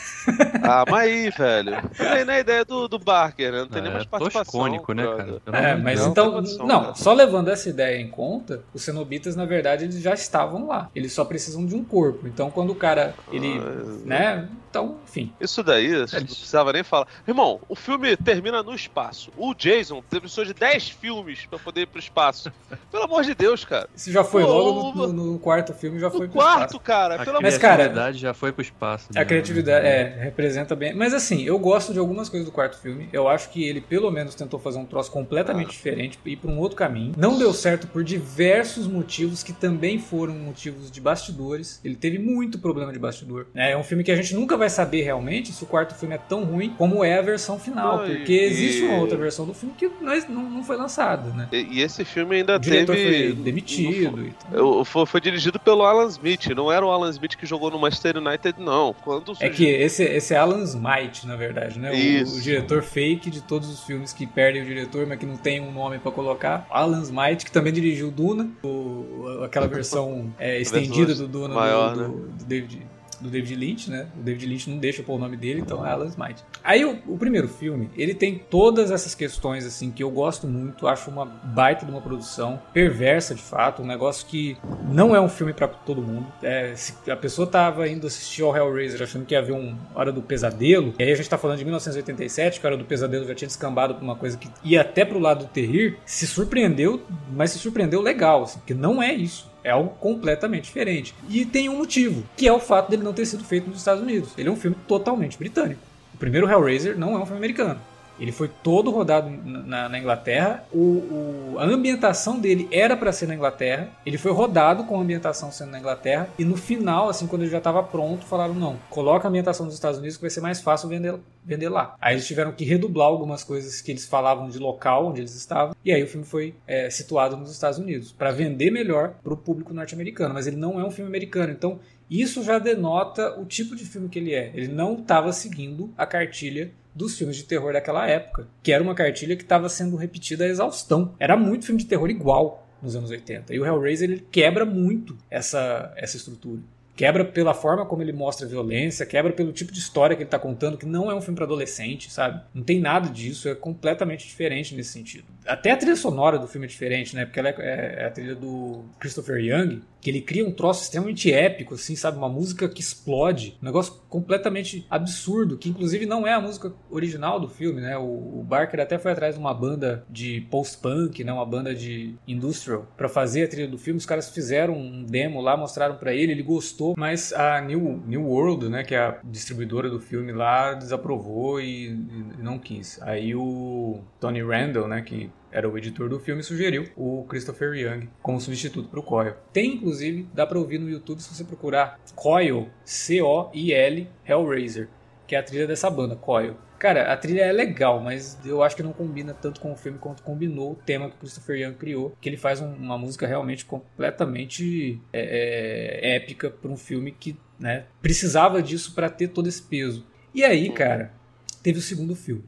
Ah, mas aí, velho. Também na ideia do, do Barker, né? Não tem é, nem mais participação. Toscônico, né, cara? É, mas não, então, condição, não, cara. só levando essa ideia em conta, os cenobitas, na verdade, eles já estavam lá. Eles só precisam de um corpo. Então, quando o cara, ele, ah, né, Então, enfim. Isso daí, você não precisava nem falar. Irmão, o filme termina no espaço. O Jason precisou de 10 filmes pra poder ir pro espaço. Pelo amor de Deus, cara. Isso já foi Pô, logo no, no- no quarto filme, já foi No pro quarto, espaço. cara. A Pelo amor Mas, cara, criatividade já foi pro espaço. A né? criatividade, é, representa bem. Mas assim, eu gosto de algumas coisas do quarto filme. Eu acho que ele, pelo menos, tentou fazer um troço completamente diferente, ir pra um outro caminho. Não deu certo por diversos motivos que também foram motivos de bastidores. Ele teve muito problema de bastidor. É um filme que a gente nunca vai saber realmente se o quarto filme é tão ruim como é a versão final. Não, e- porque existe uma e- outra versão do filme que não, não foi lançada, né? E, e esse filme ainda O diretor teve. foi demitido e tal. Eu- Foi, foi dirigido pelo Alan Smith, não era o Alan Smith que jogou no Manchester United, não. Quando É surgiu- que esse, esse é Alan Smite, na verdade, né? O-. O, diretor fake de todos os filmes que perdem o diretor, mas que não tem um nome pra colocar. Alan Smite, que também dirigiu Duna, o- aquela versão é, estendida do Duna maior, do, né? do- do David. Do David Lynch, né? O David Lynch não deixa pôr o nome dele, então é Alan Smite. Aí o, o primeiro filme, ele tem todas essas questões assim que eu gosto muito, acho uma baita de uma produção perversa de fato, um negócio que não é um filme pra todo mundo. É, a pessoa tava indo assistir ao Hellraiser achando que ia ver um Hora do Pesadelo, e aí a gente tá falando de 1987, que a Hora do Pesadelo já tinha descambado pra uma coisa que ia até pro lado do terrir, se surpreendeu, mas se surpreendeu legal, assim, porque não é isso. É algo completamente diferente. E tem um motivo, que é o fato dele não ter sido feito nos Estados Unidos. Ele é um filme totalmente britânico. O primeiro Hellraiser não é um filme americano. Ele foi todo rodado na, na Inglaterra. O, o- a ambientação dele era para ser na Inglaterra. Ele foi rodado com a ambientação sendo na Inglaterra. E no final, assim, quando ele já estava pronto, falaram: não, coloca a ambientação dos Estados Unidos que vai ser mais fácil vender, vender lá. Aí eles tiveram que redublar algumas coisas que eles falavam de local onde eles estavam. E aí o filme foi é, situado nos Estados Unidos para vender melhor para o público norte-americano. Mas ele não é um filme americano. Então isso já denota o tipo de filme que ele é. Ele não estava seguindo a cartilha dos filmes de terror daquela época, que era uma cartilha que estava sendo repetida a exaustão. Era muito filme de terror igual nos anos 80. E o Hellraiser ele quebra muito essa, essa estrutura. Quebra pela forma como ele mostra a violência, quebra pelo tipo de história que ele está contando, que não é um filme para adolescente, sabe? Não tem nada disso, é completamente diferente nesse sentido. Até a trilha sonora do filme é diferente, né? Porque ela é, é a trilha do Christopher Young, que ele cria um troço extremamente épico, assim, sabe? Uma música que explode, um negócio completamente absurdo, que inclusive não é a música original do filme, né? O, Barker até foi atrás de uma banda de post-punk, né? Uma banda de industrial, para fazer a trilha do filme. Os caras fizeram um demo lá, mostraram para ele, ele gostou, mas a New, New World, né? Que é a distribuidora do filme lá, desaprovou e, e não quis. Aí o Tony Randall, né? Que era o editor do filme, sugeriu o Christopher Young como substituto para o Coil. Tem, inclusive, dá para ouvir no YouTube se você procurar Coil, C-O-I-L, Hellraiser, que é a trilha dessa banda, Coil. Cara, a trilha é legal, mas eu acho que não combina tanto com o filme quanto combinou o tema que o Christopher Young criou, que ele faz um- uma música realmente completamente é, é, épica para um filme que né, precisava disso para ter todo esse peso. E aí, cara, teve o segundo filme.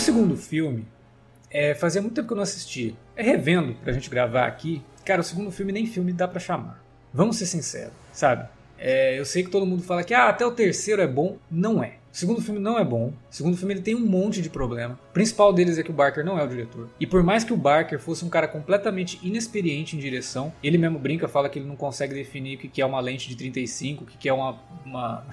Segundo filme, é, fazia muito tempo que eu não assistia. É revendo pra gente gravar aqui. Cara, o segundo filme nem filme dá pra chamar. Vamos ser sinceros, sabe? É, eu sei que todo mundo fala que ah, até o terceiro é bom. Não é. O segundo filme não é bom. O segundo filme ele tem um monte de problema. O principal deles é que o Barker não é o diretor. E por mais que o Barker fosse um cara completamente inexperiente em direção, ele mesmo brinca, fala que ele não consegue definir o que é uma lente de 35, o que que é uma, uma,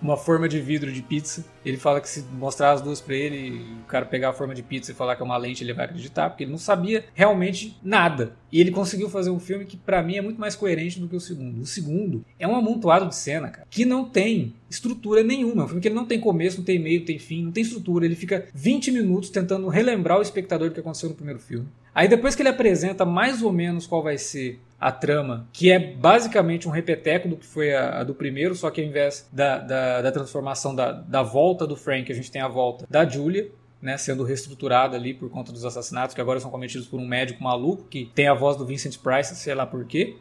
uma forma de vidro de pizza. Ele fala que se mostrar as duas pra ele, o cara pegar a forma de pizza e falar que é uma lente, ele vai acreditar, porque ele não sabia realmente nada. E ele conseguiu fazer um filme que pra mim é muito mais coerente do que o segundo. O segundo é um amontoado de cena, cara, que não tem estrutura nenhuma. É um filme que ele não tem começo, não tem meio, não tem fim, não tem estrutura. Ele fica 20 minutos tentando relembrar o espectador do que aconteceu no primeiro filme. Aí depois que ele apresenta mais ou menos qual vai ser a trama, que é basicamente um repeteco do que foi a, a do primeiro, só que ao invés da, da, da transformação da, da volta do Frank, a gente tem a volta da Julia, né, sendo reestruturada ali por conta dos assassinatos que agora são cometidos por um médico maluco que tem a voz do Vincent Price, sei lá por quê.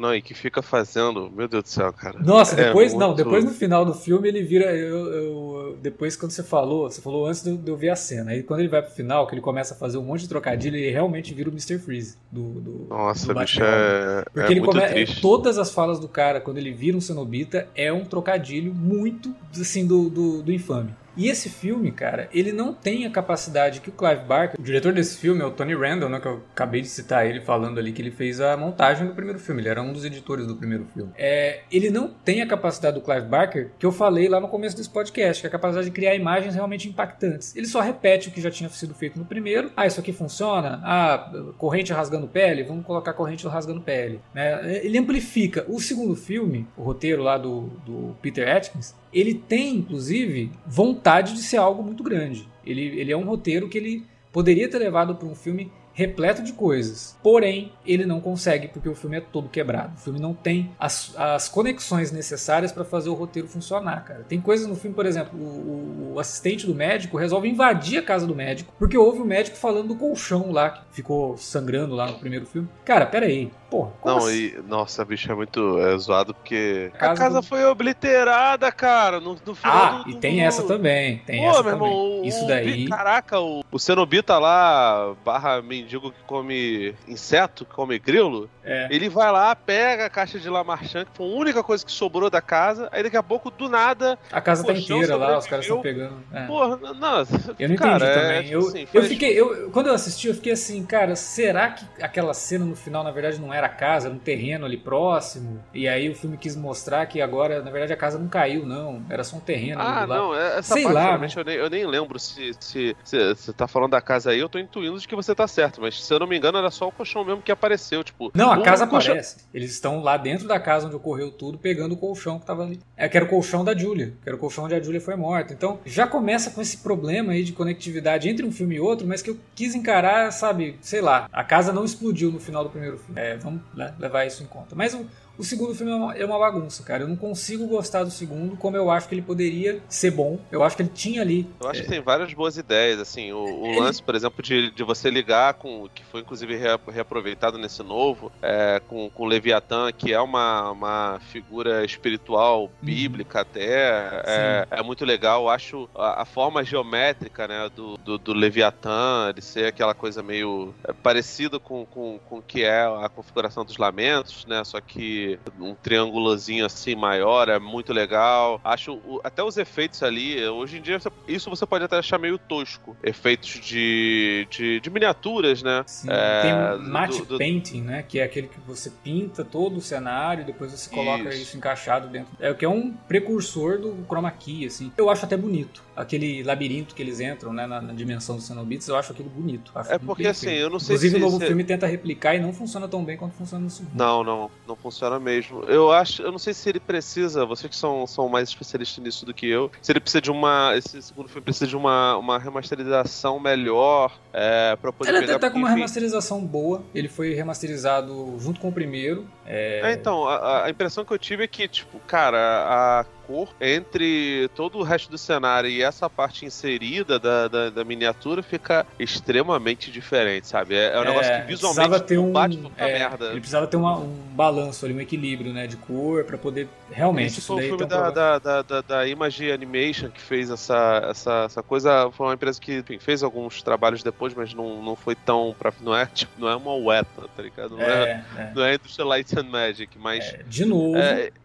Não, e que fica fazendo. Meu Deus do céu, cara. Nossa, É depois não, muito- depois no final do filme ele vira. Eu, eu- depois quando você falou, você falou antes de eu, ver a cena. Aí quando ele vai pro final, que ele começa a fazer um monte de trocadilho, ele realmente vira o Mr. Freeze do. do Nossa, do bicho, é, Porque é ele muito come... triste. todas as falas do cara quando ele vira um cenobita é um trocadilho muito assim do, do, do infame. E esse filme, cara, ele não tem a capacidade que o Clive Barker, o diretor desse filme é o Tony Randall, né, que eu acabei de citar ele falando ali que ele fez a montagem do primeiro filme, ele era um dos editores do primeiro filme. É, ele não tem a capacidade do Clive Barker que eu falei lá no começo desse podcast, que é a capacidade de criar imagens realmente impactantes. Ele só repete o que já tinha sido feito no primeiro. Ah, isso aqui funciona? Ah, corrente rasgando pele? Vamos colocar corrente rasgando pele. Né? Ele amplifica. O segundo filme, o roteiro lá do, do Peter Atkins, ele tem, inclusive, vontade de ser algo muito grande. Ele, ele é um roteiro que ele poderia ter levado para um filme repleto de coisas. Porém, ele não consegue porque o filme é todo quebrado. O filme não tem as, as conexões necessárias para fazer o roteiro funcionar, cara. Tem coisas no filme, por exemplo, o, o, assistente do médico resolve invadir a casa do médico porque houve o médico falando do colchão lá que ficou sangrando lá no primeiro filme. Cara, pera aí. Porra, não, assim? e nossa, bicho é muito é, zoado porque a casa, a casa do... foi obliterada, cara, no, no final Ah, do, do, e tem essa também, tem Pô, essa também. Irmão, Isso daí. Caraca, o, o cenobita lá, barra mendigo que come inseto, que come grilo, é. ele vai lá, pega a caixa de Lamarchand, que foi a única coisa que sobrou da casa, aí daqui a pouco, do nada... A casa tá inteira lá, os caras estão pegando. É. Porra, não, Eu não cara, entendi também. É, eu, assim, eu fiquei, eu, quando eu assisti, eu fiquei assim, cara, será que aquela cena no final, na verdade, não era a casa, era um terreno ali próximo? E aí o filme quis mostrar que agora, na verdade, a casa não caiu, não. Era só um terreno ah, não, é, essa Sei parte, lá, realmente, eu nem, eu nem lembro se, se, se, você tá falando da casa aí, eu tô intuindo de que você tá certo, mas se eu não me engano, era só o colchão mesmo que apareceu, tipo... Não, a casa colchão... aparece. Eles estão lá dentro da casa onde ocorreu tudo, pegando o colchão que tava ali. É que era o colchão da Julia, que era o colchão onde a Julia foi morta. Então, já começa com esse problema aí de conectividade entre um filme e outro, mas que eu quis encarar, sabe, sei lá, a casa não explodiu no final do primeiro filme. É, vamos né, levar isso em conta. Mas o, o segundo filme é uma, é uma, bagunça, cara. Eu não consigo gostar do segundo como eu acho que ele poderia ser bom. Eu acho que ele tinha ali. Eu acho é... que tem várias boas ideias, assim. O, o ele... lance, por exemplo, de, de você ligar com. que foi inclusive reaproveitado nesse novo, é, com, com Leviatã, que é uma, uma figura espiritual, uhum. bíblica hum. até. É, é, muito legal. Eu acho a, a, forma geométrica né, do, do, do Leviatã, de ser aquela coisa meio é, parecida com o com, com que é a configuração dos lamentos, né? Só que um triângulozinho assim maior, é muito legal. Acho o, até os efeitos ali, hoje em dia, isso você pode até achar meio tosco. Efeitos de, de, de miniaturas, né? Sim, é, tem um matte do, do... painting, né? Que é aquele que você pinta todo o cenário e depois você coloca isso, isso encaixado dentro. É o que é um precursor do chroma key, assim. Eu acho até bonito aquele labirinto que eles entram, né, na, na dimensão dos Cenobites, eu acho aquilo bonito. Acho é porque assim, eu não sei Inclusive, se... o novo se... filme tenta replicar e não funciona tão bem quanto funciona no segundo. Não, não, não funciona mesmo. Eu acho, eu não sei se ele precisa, vocês que são, são mais especialistas nisso do que eu, se ele precisa de uma, esse segundo filme precisa de uma, uma remasterização melhor é, pra poder Ele até tá com uma remasterização boa, ele foi remasterizado junto com o primeiro. É, é então, a, a impressão que eu tive é que, tipo, cara, a cor entre todo o resto do cenário e essa parte inserida da, da, da miniatura fica extremamente diferente, sabe? É, é um negócio que visualmente ter um, bate é, merda. Ele precisava ter uma, um balanço ali, um equilíbrio, né, de cor para poder realmente... Esse foi o filme da, da, da, da, da Image Animation que fez essa, essa, essa coisa, foi uma empresa que enfim, fez alguns trabalhos depois, mas não, não foi tão pra... Não é, tipo, não é uma UETA, tá ligado? Não é, é, é. Não é Industrial Light and Magic, mas... É, de novo,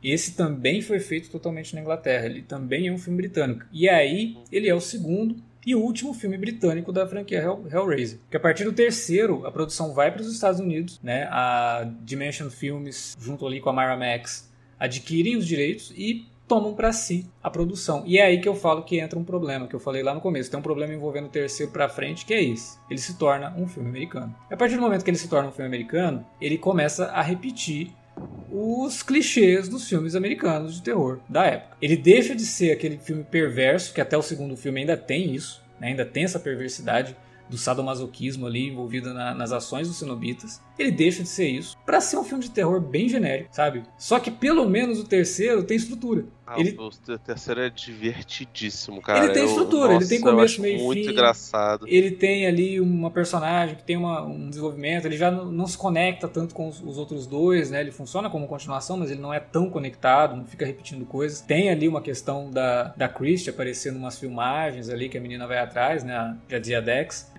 esse também foi feito totalmente na Inglaterra. Ele também é um filme britânico. E aí, ele é o segundo e último filme britânico da franquia Hell, Hellraiser. Que a partir do terceiro, a produção vai para os Estados Unidos, né? A Dimension Films, junto ali com a Miramax, adquirem os direitos e tomam para si a produção. E é aí que eu falo que entra um problema, que eu falei lá no começo. Tem um problema envolvendo o terceiro para frente, que é isso. Ele se torna um filme americano. A partir do momento que ele se torna um filme americano, ele começa a repetir os clichês dos filmes americanos de terror da época. Ele deixa de ser aquele filme perverso, que até o segundo filme ainda tem isso, né? ainda tem essa perversidade do sadomasoquismo ali envolvido na, nas ações dos cenobitas. Ele deixa de ser isso para ser um filme de terror bem genérico, sabe? Só que pelo menos o terceiro tem estrutura. Ah, ele... O terceiro é divertidíssimo, cara. Ele tem estrutura, eu, nossa, ele tem começo, meio muito fim. engraçado. Ele tem ali uma personagem que tem uma, um desenvolvimento, ele já não, não se conecta tanto com os, os, outros dois, né? Ele funciona como continuação, mas ele não é tão conectado, não fica repetindo coisas. Tem ali uma questão da, da Christie aparecendo umas filmagens ali que a menina vai atrás, né? Já dizia Dex.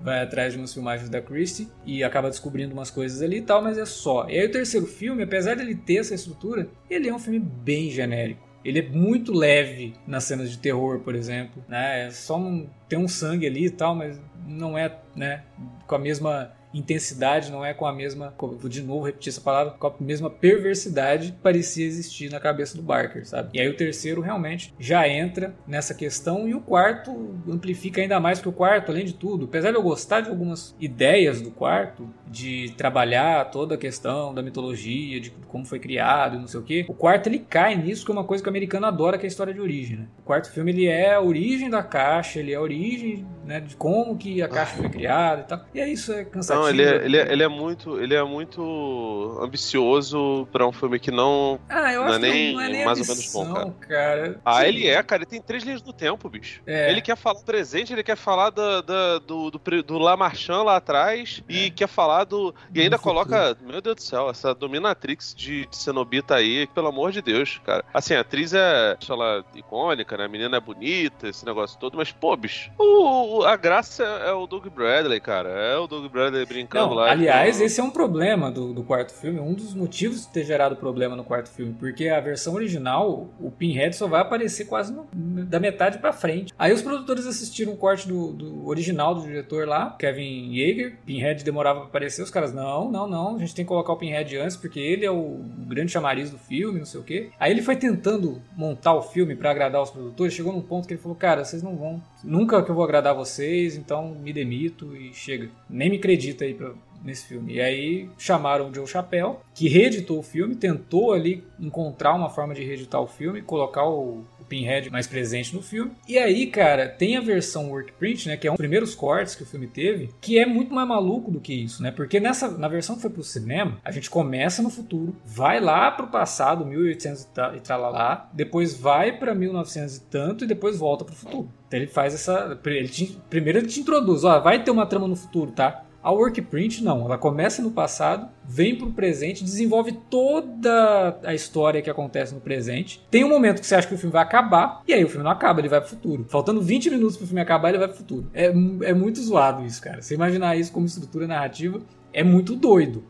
Vai atrás de umas filmagens da Christie e acaba descobrindo umas coisas ali e tal, mas é só. E aí o terceiro filme, apesar dele ter essa estrutura, ele é um filme bem genérico. Ele é muito leve nas cenas de terror, por exemplo, né? É só um, tem um sangue ali e tal, mas não é, né, com a mesma intensidade, não é com a mesma, vou de novo repetir essa palavra, com a mesma perversidade que parecia existir na cabeça do Barker, sabe? E aí o terceiro realmente já entra nessa questão e o quarto amplifica ainda mais que o quarto, além de tudo, apesar de eu gostar de algumas ideias do quarto, de trabalhar toda a questão da mitologia, de como foi criado e não sei o que, o quarto ele cai nisso que é uma coisa que o americano adora, que é a história de origem, né? O quarto filme ele é a origem da caixa, ele é a origem né, de como que a caixa foi criada e tal. E aí isso é cansativo. Não, ele é, ele é, ele é muito, ele é muito ambicioso para um filme que não, ah, eu não, é acho nem, que não é nem mais ambição, ou menos bom, cara. cara. Ah, Sim. ele é, cara. Ele tem três linhas do tempo, bicho. É. Ele quer falar do presente, ele quer falar do, do, do, do, do La Marchand lá atrás e quer falar do. E ainda É. futuro. coloca. Meu Deus do céu, essa dominatrix de, de Cenobita aí, pelo amor de Deus, cara. Assim, a atriz é, deixa ela icônica, né? A menina é bonita, esse negócio todo, mas, pô, bicho, o, o- a graça é o Doug Bradley, cara. É o Doug Bradley brincando Não, lá. aliás, esse é um problema do, do quarto filme, um dos motivos de ter gerado problema no quarto filme, porque a versão original, o Pinhead só vai aparecer quase no- da metade pra frente. Aí os produtores assistiram o corte do, do original do diretor lá, Kevin Yeager, Pinhead demorava pra aparecer, os caras, não, não, não, a gente tem que colocar o Pinhead antes, porque ele é o grande chamariz do filme, não sei o quê. Aí ele foi tentando montar o filme pra agradar os produtores, chegou num ponto que ele falou, cara, vocês não vão, nunca que eu vou agradar vocês, então me demito e chega. Nem me acredita aí pra, nesse filme. E aí chamaram o Joe Chappelle, que reeditou o filme, tentou ali encontrar uma forma de reeditar o filme, colocar o Pinhead mais presente no filme. E aí, cara, tem a versão workprint, né, que é um dos primeiros cortes que o filme teve, que é muito mais maluco do que isso, né? Porque nessa na versão que foi pro cinema, a gente começa no futuro, vai lá pro passado, 1800 e tralalá, depois vai pra 1900 e tanto e depois volta pro futuro. Então ele faz essa, ele te- primeiro ele te introduz, ó, vai ter uma trama no futuro, tá? A Workprint não, ela começa no passado, vem pro presente, desenvolve toda a história que acontece no presente. Tem um momento que você acha que o filme vai acabar, e aí o filme não acaba, ele vai pro futuro. Faltando 20 minutos pro filme acabar, ele vai pro futuro. É, é muito zoado isso, cara. Você imaginar isso como estrutura narrativa é muito doido.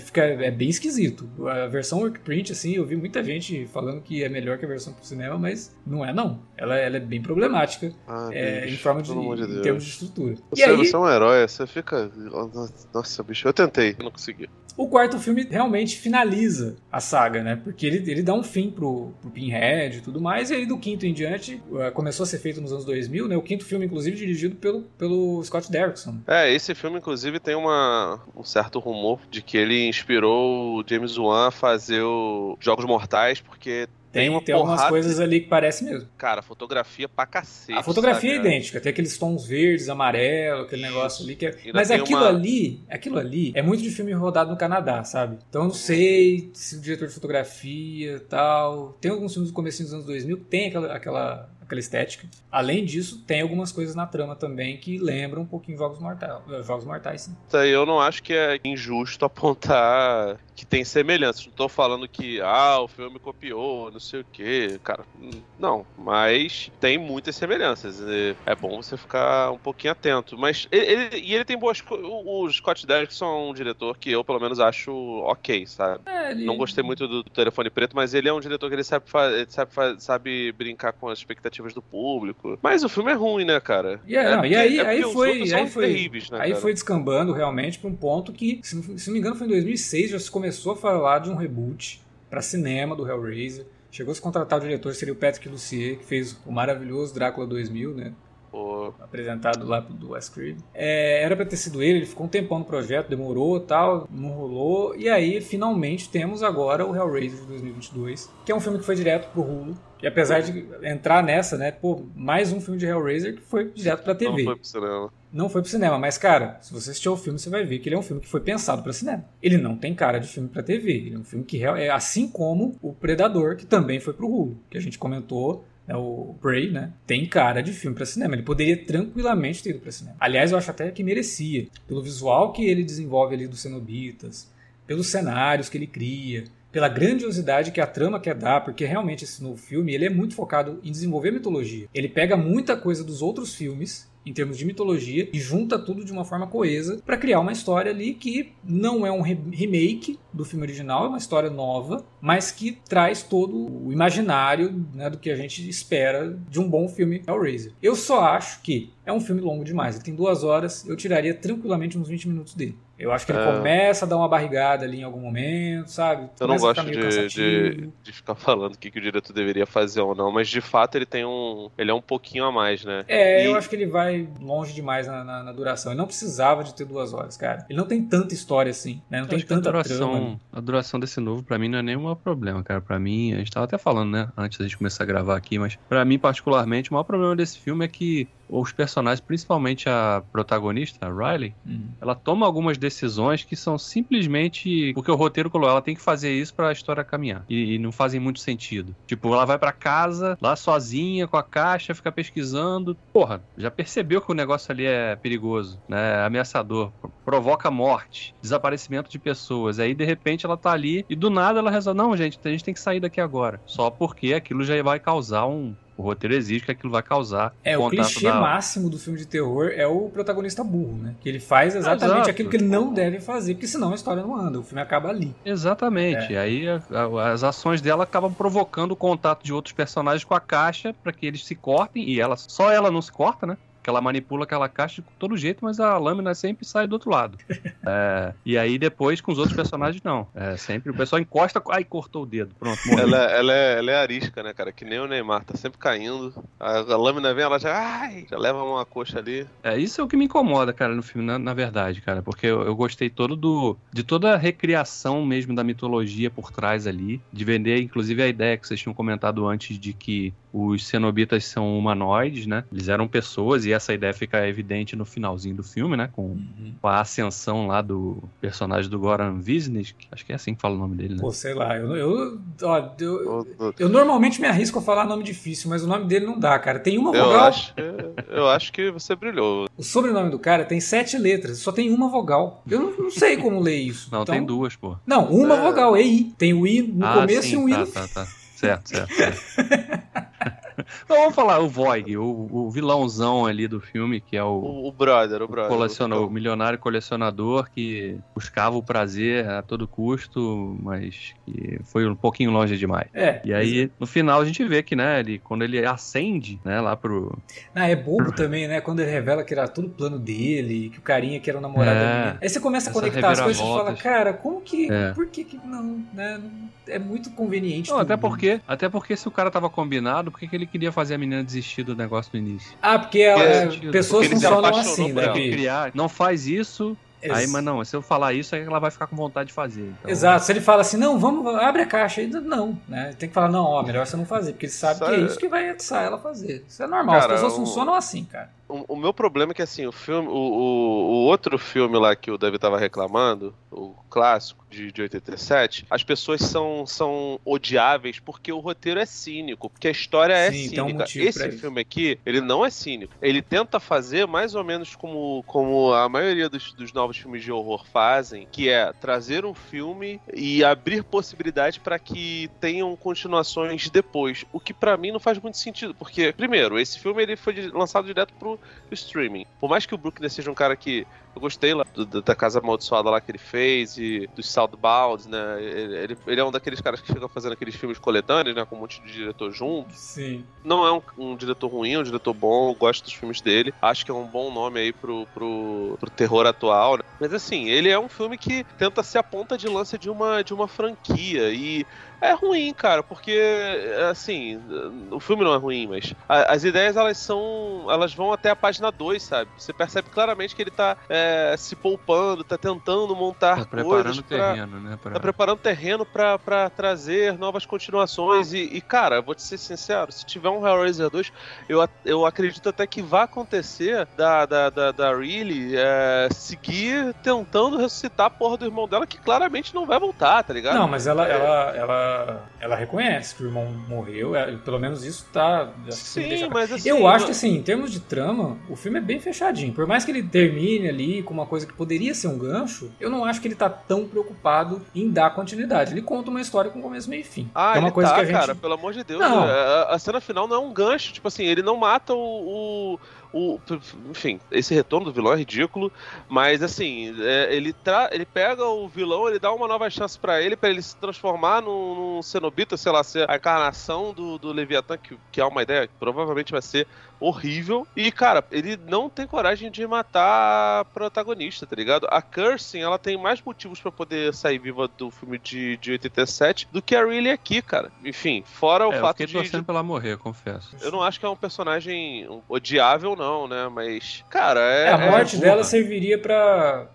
Fica, é bem esquisito. A versão workprint, assim, eu vi muita gente falando que é melhor que a versão pro cinema, mas não é não. Ela, ela é bem problemática Ah, é, bicho, em forma de, de em termos de estrutura. E Você, aí, você é um herói, você fica. Nossa, bicho, eu tentei, não consegui. o quarto filme realmente finaliza a saga, né? Porque ele, ele dá um fim pro, pro Pinhead e tudo mais, e aí do quinto em diante, eh, começou a ser feito nos anos 2000, né? O quinto filme, inclusive, dirigido pelo, pelo Scott Derrickson. É, esse filme, inclusive, tem uma, um certo rumor de que ele inspirou o James Wan a fazer o Jogos Mortais, porque tem, Tem, uma tem algumas coisas ali que parece mesmo. Cara, fotografia pra cacete. A fotografia é saca? idêntica, tem aqueles tons verdes, amarelo, aquele negócio ali que é... Mas aquilo uma- ali, aquilo ali é muito de filme rodado no Canadá, sabe? Então eu não sei se o diretor de fotografia tal. Tem alguns filmes do começo dos anos 2000 que tem aquela, aquela, aquela estética. Além disso, tem algumas coisas na trama também que lembram um pouquinho Jogos Mortais. Jogos Mortais, sim. Eu não acho que é injusto apontar que tem semelhanças. Não tô falando que, ah, o filme copiou, não sei o quê, cara. Não, mas tem muitas semelhanças. É- bom você ficar um pouquinho atento. Mas ele, e ele tem boas. O, Scott Derrickson é um diretor que eu, pelo menos, acho ok, sabe? É, ele- Não gostei muito do Telefone Preto, mas ele é um diretor que ele sabe, ele sabe, sabe brincar com as expectativas do público. Mas o filme é ruim, né, cara? E, é, não, e aí, é aí os foi, aí foi, terríveis, né, aí cara? foi descambando realmente para um ponto que, se, não- se não me engano, foi em 2006 já se começou a falar de um reboot para cinema do Hellraiser. Chegou a se contratar o diretor, seria o Patrick Lussier, que fez o maravilhoso Drácula 2000, né? Pô, apresentado lá do Wes Craven. É, era pra ter sido ele, ele ficou um tempão no projeto, demorou tal, não rolou. E aí, finalmente, temos agora o Hellraiser de 2022, que é um filme que foi direto pro Hulu. E apesar de entrar nessa, né, pô, mais um filme de Hellraiser que foi direto pra TV. não foi pro cinema. Não foi pro cinema, mas cara, se você assistir o filme, você vai ver que ele é um filme que foi pensado pra cinema. Ele não tem cara de filme pra TV. Ele é um filme que é assim como o Predador, que também foi pro Hulu, que a gente comentou. Né, o Prey, né? Tem cara de filme pra cinema. Ele poderia tranquilamente ter ido pra cinema. Aliás, eu acho até que merecia. Pelo visual que ele desenvolve ali dos cenobitas, pelos cenários que ele cria, pela grandiosidade que a trama quer dar, porque realmente esse novo filme ele é muito focado em desenvolver mitologia. Ele pega muita coisa dos outros filmes em termos de mitologia e junta tudo de uma forma coesa para criar uma história ali que não é um re- remake do filme original, é uma história nova, mas que traz todo o imaginário né, do que a gente espera de um bom filme Hellraiser. Eu só acho que é um filme longo demais. Ele tem duas horas, eu tiraria tranquilamente uns 20 minutos dele. Eu acho que ele é... começa a dar uma barrigada ali em algum momento, sabe? Eu não gosto de, de, de, ficar falando o que, que o diretor deveria fazer ou não, mas de fato ele tem um. Ele é um pouquinho a mais, né? É, e... eu acho que ele vai longe demais na, na, na, duração. Ele não precisava de ter duas horas, cara. Ele não tem tanta história assim, né? Não eu tem tanta a A duração desse novo, para mim, não é nenhum problema, cara. Para mim, a gente tava até falando, né? Antes da gente começar a gravar aqui, mas para mim, particularmente, o maior problema desse filme é que os personagens, principalmente a protagonista, a Riley, uhum. ela toma algumas decisões que são simplesmente porque o roteiro colocou, ela tem que fazer isso para a história caminhar e, e, não fazem muito sentido. Tipo, ela vai para casa, lá sozinha com a caixa, fica pesquisando. Porra, já percebeu que o negócio ali é perigoso, né? Ameaçador, provoca morte, desaparecimento de pessoas. Aí de repente ela tá ali e do nada ela resolve, não, gente, a gente tem que sair daqui agora. Só porque aquilo já vai causar um o roteiro exige que aquilo vai causar. É, o clichê da... máximo do filme de terror é o protagonista burro, né? Que ele faz exatamente Exato. aquilo que ele não deve fazer, porque senão a história não anda, o filme acaba ali. Exatamente. É. Aí a, a, as ações dela acabam provocando o contato de outros personagens com a caixa para que eles se cortem e ela só ela não se corta, né? Que ela manipula aquela caixa de todo jeito, mas a lâmina sempre sai do outro lado. é, e aí depois com os outros personagens não. É, sempre o pessoal encosta, ai, cortou o dedo, pronto, morreu. Ela, ela, é, ela é arisca, né, cara? Que nem o Neymar, tá sempre caindo. A, a lâmina vem, ela já, ai, já leva uma coxa ali. É, isso é o que me incomoda, cara, no filme, na, na verdade, cara, porque eu, eu, gostei todo do, de toda a recriação mesmo da mitologia por trás ali, de vender, inclusive, a ideia que vocês tinham comentado antes de que os cenobitas são humanoides, né? Eles eram pessoas e essa ideia fica evidente no finalzinho do filme, né? Com, uhum. a ascensão lá do personagem do Goran Visnich, acho que é assim que fala o nome dele, né? Pô, sei lá, eu, eu, ó, eu, eu, normalmente me arrisco a falar nome difícil, mas o nome dele não dá, cara. Tem uma eu vogal. Acho, eu acho que você brilhou. O sobrenome do cara tem sete letras, só tem uma vogal. Eu não, não sei como ler isso. Não, então... tem duas, pô. Não, uma é... vogal, EI. Tem o I no ah, começo sim, e um I tá, no tá, tá. Certo, certo. certo. Não, vamos falar o Voig, o, o, vilãozão ali do filme, que é o. O, o brother, o brother. Colecionador, o, o milionário colecionador que buscava o prazer a todo custo, mas que foi um pouquinho longe demais. É. E aí, no final, a gente vê que, né, ele, quando ele acende, né, lá pro. Ah, é bobo também, né? Quando ele revela que era tudo plano dele, que o carinha que era o namorado é, Aí você começa a conectar as coisas e fala, cara, como que. É. Por que que não, né? É muito conveniente. Não, até porque, até porque se o cara tava combinado, por que, que ele queria fazer a menina desistir do negócio no início? Ah, porque ela, é, pessoas porque funcionam assim, né? Criar, não faz isso, Ex aí, mas não, se eu falar isso, aí ela vai ficar com vontade de fazer. Então... Exato, se ele fala assim, não, vamos, abre a caixa aí, não, né? Tem que falar, não, ó, melhor você não fazer, porque ele sabe que é isso que vai atiçar ela a fazer. Isso é normal, cara, as pessoas o... funcionam assim, cara. O, o, meu problema é que assim, o filme, o, o, o outro filme lá que o David tava reclamando, o clássico de, de 87, as pessoas são, são odiáveis porque o roteiro é cínico, porque a história é Sim, cínica. Um Esse filme aqui, ele não é cínico. Ele tenta fazer mais ou menos como, como a maioria dos, dos novos filmes de horror fazem, que é trazer um filme e abrir possibilidade para que tenham continuações depois. O que para mim não faz muito sentido, porque, primeiro, esse filme ele foi lançado direto pro, pro streaming. Por mais que o Bruckner seja um cara que eu gostei lá do, da Casa Amaldiçoada lá que ele fez e dos Southbound, né? Ele, ele, é um daqueles caras que fica fazendo aqueles filmes coletâneos, né? Com um monte de diretor junto. Sim. Não é um, um diretor ruim, é um diretor bom, eu gosto dos filmes dele. Acho que é um bom nome aí pro, pro, pro terror atual, né? Mas assim, ele é um filme que tenta ser a ponta de lança de uma, de uma franquia. E é ruim, cara, porque assim, o filme não é ruim, mas a, as ideias elas são, elas vão até a página 2, sabe? Você percebe claramente que ele tá é, se poupando, tá tentando montar tá preparando pra, terreno, né? Pra... Tá preparando terreno pra, pra trazer novas continuações e, e, cara, vou te ser sincero, se tiver um Hellraiser 2, eu, eu acredito até que vai acontecer da, da, da, da Riley é, seguir tentando ressuscitar a porra do irmão dela, que claramente não vai voltar, tá ligado? Não, mas ela, é... ela, ela ela, reconhece que o irmão morreu, é, pelo menos isso tá. Sim, mas assim, Eu acho que assim, em termos de trama, o filme é bem fechadinho. Por mais que ele termine ali com uma coisa que poderia ser um gancho, eu não acho que ele tá tão preocupado em dar continuidade. Ele conta uma história com começo, meio e fim. Ah, é uma coisa tá, que a gente... cara, pelo amor de Deus. Não. A, a cena final não é um gancho, tipo assim, ele não mata o, o o, enfim, esse retorno do vilão é ridículo, mas assim, é, ele, tra ele pega o vilão, ele dá uma nova chance para ele, para ele se transformar num, num cenobita, sei lá, ser a encarnação do, do Leviatã, que, que é uma ideia que provavelmente vai ser horrível. E, cara, ele não tem coragem de matar a protagonista, tá ligado? A Kirsten, ela tem mais motivos para poder sair viva do filme de, de 87 do que a Riley aqui, cara. Enfim, fora o é, fato eu de. Eu torcendo pra ela morrer, confesso. Eu não acho que é um personagem odiável, não, né? Mas, cara, é. é a morte é... dela serviria para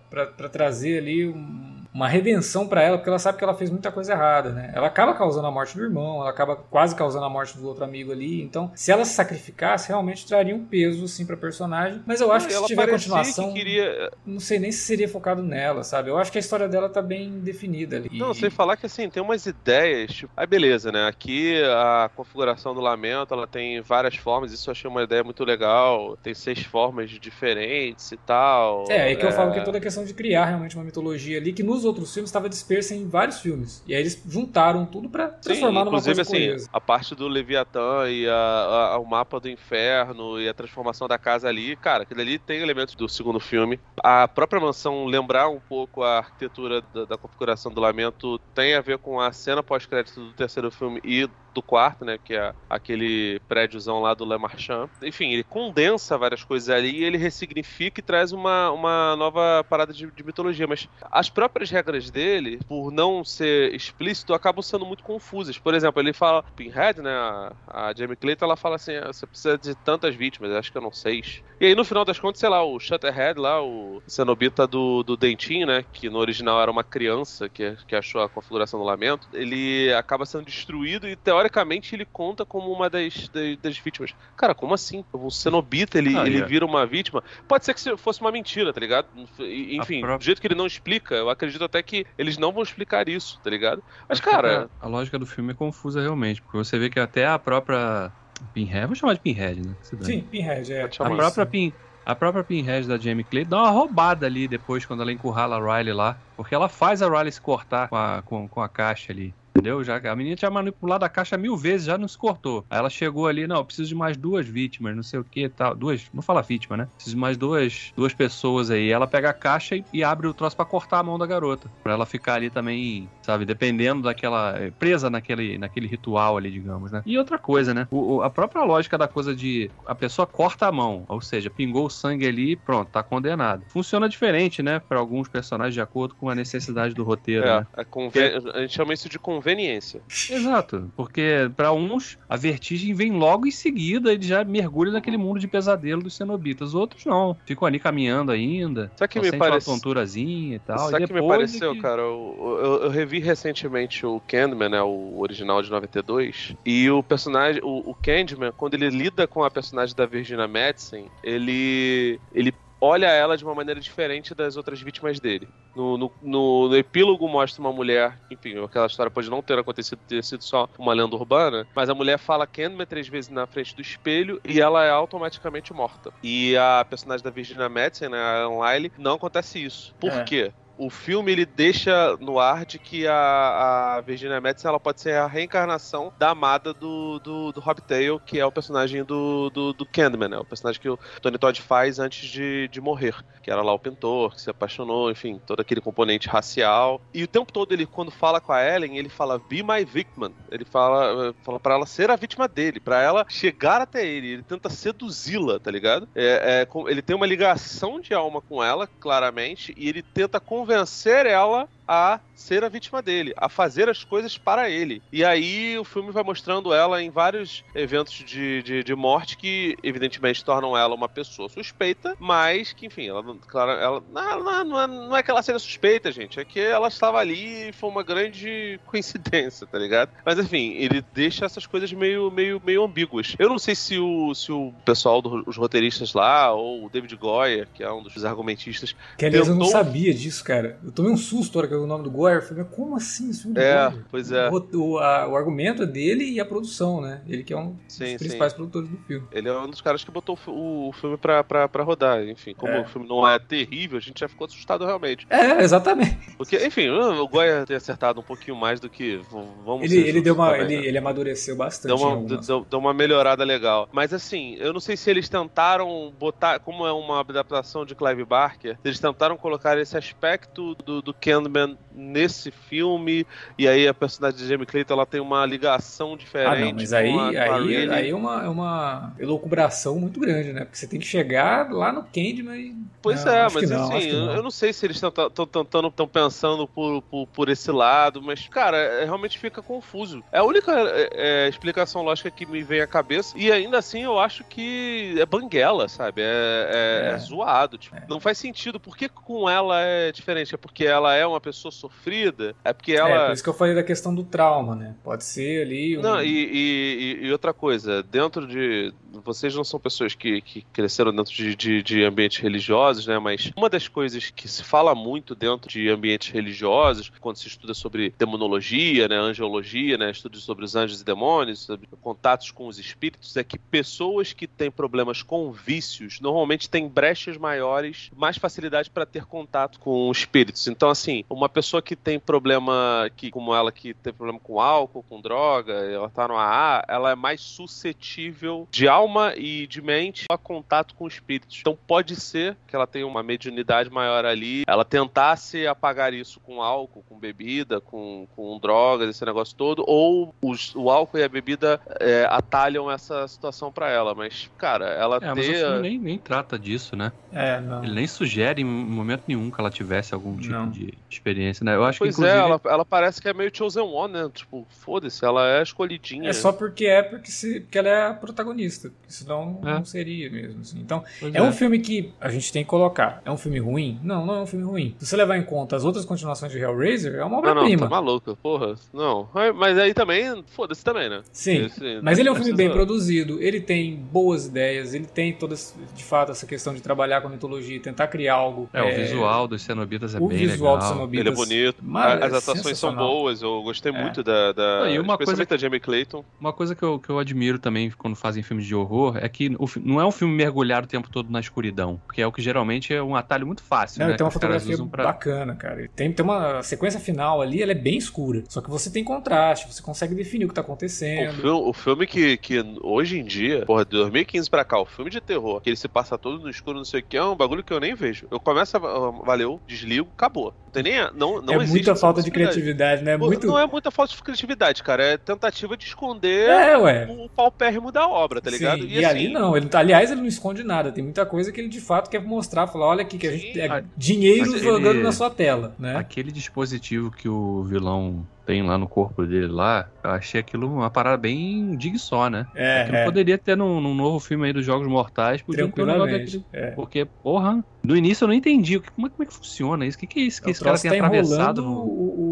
trazer ali um uma redenção para ela, porque ela sabe que ela fez muita coisa errada, né? Ela acaba causando a morte do irmão, ela acaba quase causando a morte do outro amigo ali. Então, se ela se sacrificasse, realmente traria um peso assim para personagem. Mas eu acho que se tiver continuação, que queria... não sei nem se seria focado nela, sabe? Eu acho que a história dela tá bem definida ali. Não, sem falar que assim, tem umas ideias, tipo, aí beleza, né? Aqui a configuração do lamento, ela tem várias formas, isso eu achei uma ideia muito legal. Tem seis formas diferentes e tal. É, aí que é... eu falo que é toda a questão de criar realmente uma mitologia ali que nos nos outros filmes estava dispersa em vários filmes. E aí eles juntaram tudo para transformar Sim, numa coisa assim, coesa. a parte do Leviatã e a, a, o mapa do inferno e a transformação da casa ali, cara, aquilo ali tem elementos do segundo filme. A própria mansão lembrar um pouco a arquitetura da, da configuração do Lamento tem a ver com a cena pós-crédito do terceiro filme e do quarto, né? Que é aquele prédiozão lá do Le Marchand. Enfim, ele condensa várias coisas ali e ele ressignifica e traz uma, uma nova parada de, de mitologia. Mas as próprias regras dele, por não ser explícito, acabam sendo muito confusas. Por exemplo, ele fala, Pinhead, né? A, a Jamie Clayton, ela fala assim: ah, você precisa de tantas vítimas, acho que eram seis. E aí, no final das contas, sei lá, o Shutterhead lá, o cenobita do, do Dentinho, né? Que no original era uma criança que, que achou a configuração do lamento, ele acaba sendo destruído e teoricamente teoricamente ele conta como uma das, das, das vítimas. Cara, como assim? O cenobita ele, ah, ele yeah. vira uma vítima. Pode ser que fosse uma mentira, tá ligado? Enfim, própria... do jeito que ele não explica, eu acredito até que eles não vão explicar isso, tá ligado? Mas, cara. A, a lógica do filme é confusa realmente, porque você vê que até a própria. Pinhead, vou chamar de Pinhead, né? Sim, Pinhead, é. A própria Pin, a própria Pinhead da Jamie Clay dá uma roubada ali depois, quando ela encurrala a Riley lá. Porque ela faz a Riley se cortar com a, com, com a caixa ali. Entendeu? Já, a menina tinha manipulado a caixa mil vezes, já não se cortou. Aí ela chegou ali, não, preciso de mais duas vítimas, não sei o que tal. Duas, não fala vítima, né? Preciso de mais duas, duas pessoas aí. Ela pega a caixa e, e abre o troço para cortar a mão da garota. Pra ela ficar ali também, sabe, dependendo daquela. Eh, presa naquele, naquele ritual ali, digamos, né? E outra coisa, né? O, o, a própria lógica da coisa de a pessoa corta a mão, ou seja, pingou o sangue ali pronto, tá condenado. Funciona diferente, né? Para alguns personagens, de acordo com a necessidade do roteiro. É, né? a, conven... a gente chama isso de convenção conveniência. Exato, porque para uns a vertigem vem logo em seguida, ele já mergulha naquele mundo de pesadelo dos cenobitas. Outros não, ficam ali caminhando ainda. Sabe que me parece uma tonturazinha e tal. Sabe e que me pareceu, que... cara? Eu, eu, eu, revi recentemente o Candyman, né, o original de 92, e o personagem, o, o Candyman, quando ele lida com a personagem da Virginia Madsen, ele ele olha ela de uma maneira diferente das outras vítimas dele. No, no, no, no, epílogo mostra uma mulher, enfim, aquela história pode não ter acontecido, ter sido só uma lenda urbana, mas a mulher fala Candyman três vezes na frente do espelho e ela é automaticamente morta. E a personagem da Virginia Madsen, né, a Ellen Lyle, não acontece isso. Por é. quê? O filme ele deixa no ar de que a, a Virginia Madsen ela pode ser a reencarnação da amada do, do, do Hobbitail, que é o personagem do, do, do né? O personagem que o Tony Todd faz antes de, de morrer. Que era lá o pintor, que se apaixonou, enfim, todo aquele componente racial. E o tempo todo ele, quando fala com a Ellen, ele fala, be my victim. Ele fala, fala pra ela ser a vítima dele, para ela chegar até ele. Ele tenta seduzi-la, tá ligado? É, é, ele tem uma ligação de alma com ela, claramente, e ele tenta convencer ela a ser a vítima dele, a fazer as coisas para ele. E aí o filme vai mostrando ela em vários eventos de, de, de morte que, evidentemente, tornam ela uma pessoa suspeita, mas que, enfim, ela, claro, ela não, não, é, não é que ela seja suspeita, gente, é que ela estava ali e foi uma grande coincidência, tá ligado? Mas, enfim, ele deixa essas coisas meio, meio, meio ambíguas. Eu não sei se o, se o pessoal dos roteiristas lá, ou o David Goyer, que é um dos argumentistas. Que aliás tentou... eu não sabia disso, cara. Eu tomei um susto na hora é o nome do Goyer. Eu falei, como assim esse filme do É, Goyer? pois é. O, o, a- o argumento é dele e a produção, né? Ele que é um Sim, dos principais sim. produtores do filme. Ele é um dos caras que botou o fi- o filme pra, pra, pra rodar. Enfim, como É. o filme não é terrível, a gente já ficou assustado realmente. É, exatamente. Porque, enfim, o Goya ter acertado um pouquinho mais do que. Vamos Ele, ele, deu uma, também, ele, né? ele amadureceu bastante. Deu uma, deu, deu uma melhorada legal. Mas assim, eu não sei se eles tentaram botar. Como é uma adaptação de Clive Barker, eles tentaram colocar esse aspecto do, do Candyman in nesse filme. E aí a personagem de Jamie Clayton ela tem uma ligação diferente. Ah, não, mas aí, a- aí, aí é uma, é uma elucubração muito grande, né? Porque você tem que chegar lá no Candyman e... Pois Não, é, mas não, assim, não. eu não sei se eles estão tentando, estão pensando por, por, por esse lado, mas, cara, é- realmente fica confuso. É a única é, é, explicação lógica que me vem à cabeça, e ainda assim eu acho que é banguela, sabe? É, é- É. é zoado, tipo, não faz sentido. Por que com ela é diferente? É porque ela é uma pessoa sofrida? É porque É, ela. por isso que eu falei da questão do trauma, né? Pode ser ali um... Não, e, e- e- e outra coisa, dentro de. Vocês não são pessoas que, que cresceram dentro de, de, de ambientes religiosos, né? Mas uma das coisas que se fala muito dentro de ambientes religiosos, quando se estuda sobre demonologia, né? Angeologia, né? Estudos sobre os anjos e demônios, sobre contatos com os espíritos, é que pessoas que têm problemas com vícios normalmente têm brechas maiores, mais facilidade para ter contato com espíritos. Então, assim, uma pessoa que tem problema, que, como ela que tem problema com álcool, com droga, ela tá no AA, ela é mais suscetível de alma e de mente a contato com espíritos. Então pode ser que ela tenha uma mediunidade maior ali, ela tentasse apagar isso com álcool, com bebida, com, com drogas, esse negócio todo, ou os- o álcool e a bebida é, atalham essa situação pra ela. Mas, cara, ela É, mas o filme nem, nem trata disso, né? É, não. Ele nem sugere em momento nenhum que ela tivesse algum tipo Não. de experiência, né? Eu acho Pois que, inclusive, é, ela, ela parece que é meio chosen one, né? Tipo, foda-se, ela é escolhidinha. É só porque é porque, se, porque ela é a protagonista. Senão É. não seria mesmo. assim. Então, Pois é um filme que a gente tem que colocar. É um filme ruim? Não, não é um filme ruim. Se você levar em conta as outras continuações de Hellraiser, é uma Ah, não, obra-prima. tá maluca, porra. Não. Mas aí também, foda-se também, né? Sim, Esse- mas ele é um filme bem produzido, ele tem boas ideias, ele tem todas, de fato, essa questão de trabalhar com a mitologia, tentar criar algo. É, o visual dos cenobitas é o bem visual legal. dos cenobitas. Bonito, Mas a- é as atuações são boas, eu gostei É. muito da. da e uma especialmente coisa- da Jamie Clayton. Uma coisa que eu, que eu admiro também quando fazem filmes de horror é que o não é um filme mergulhado o tempo todo na escuridão, porque é o que geralmente é um atalho muito fácil, Não, né? tem uma que fotografia pra- bacana, cara. Tem, tem uma sequência final ali, ela é bem escura. Só que você tem contraste, você consegue definir o que tá O acontecendo. filme, o filme que, que hoje em dia, porra, de 2015 pra cá, o filme de terror, que ele se passa todo no escuro, não sei o que, é um bagulho que eu nem vejo. Eu começo a. Valeu, desligo, acabou. Não tem nem. a- Não, não é existe muita falta de criatividade, né? Muito. Não é muita falta de criatividade, cara. É tentativa de esconder É, ué. o paupérrimo da obra, tá ligado? Sim, e, ali assim, não, ele, tá- aliás, ele não esconde nada. Tem muita coisa que ele de fato quer mostrar, falar, olha aqui que a gente é a- dinheiro mas jogando ele- na sua tela, né? Aquele dispositivo que o vilão tem lá no corpo dele lá, eu achei aquilo uma parada bem dig só, né? É, Aquilo é, poderia ter num, num novo filme aí dos Jogos Mortais, podia ter um negócio daquele. É. Porque, porra, no início eu não entendi. Como é, como é que funciona isso? O que, que é isso que O esse cara tem tá atravessado no o- o-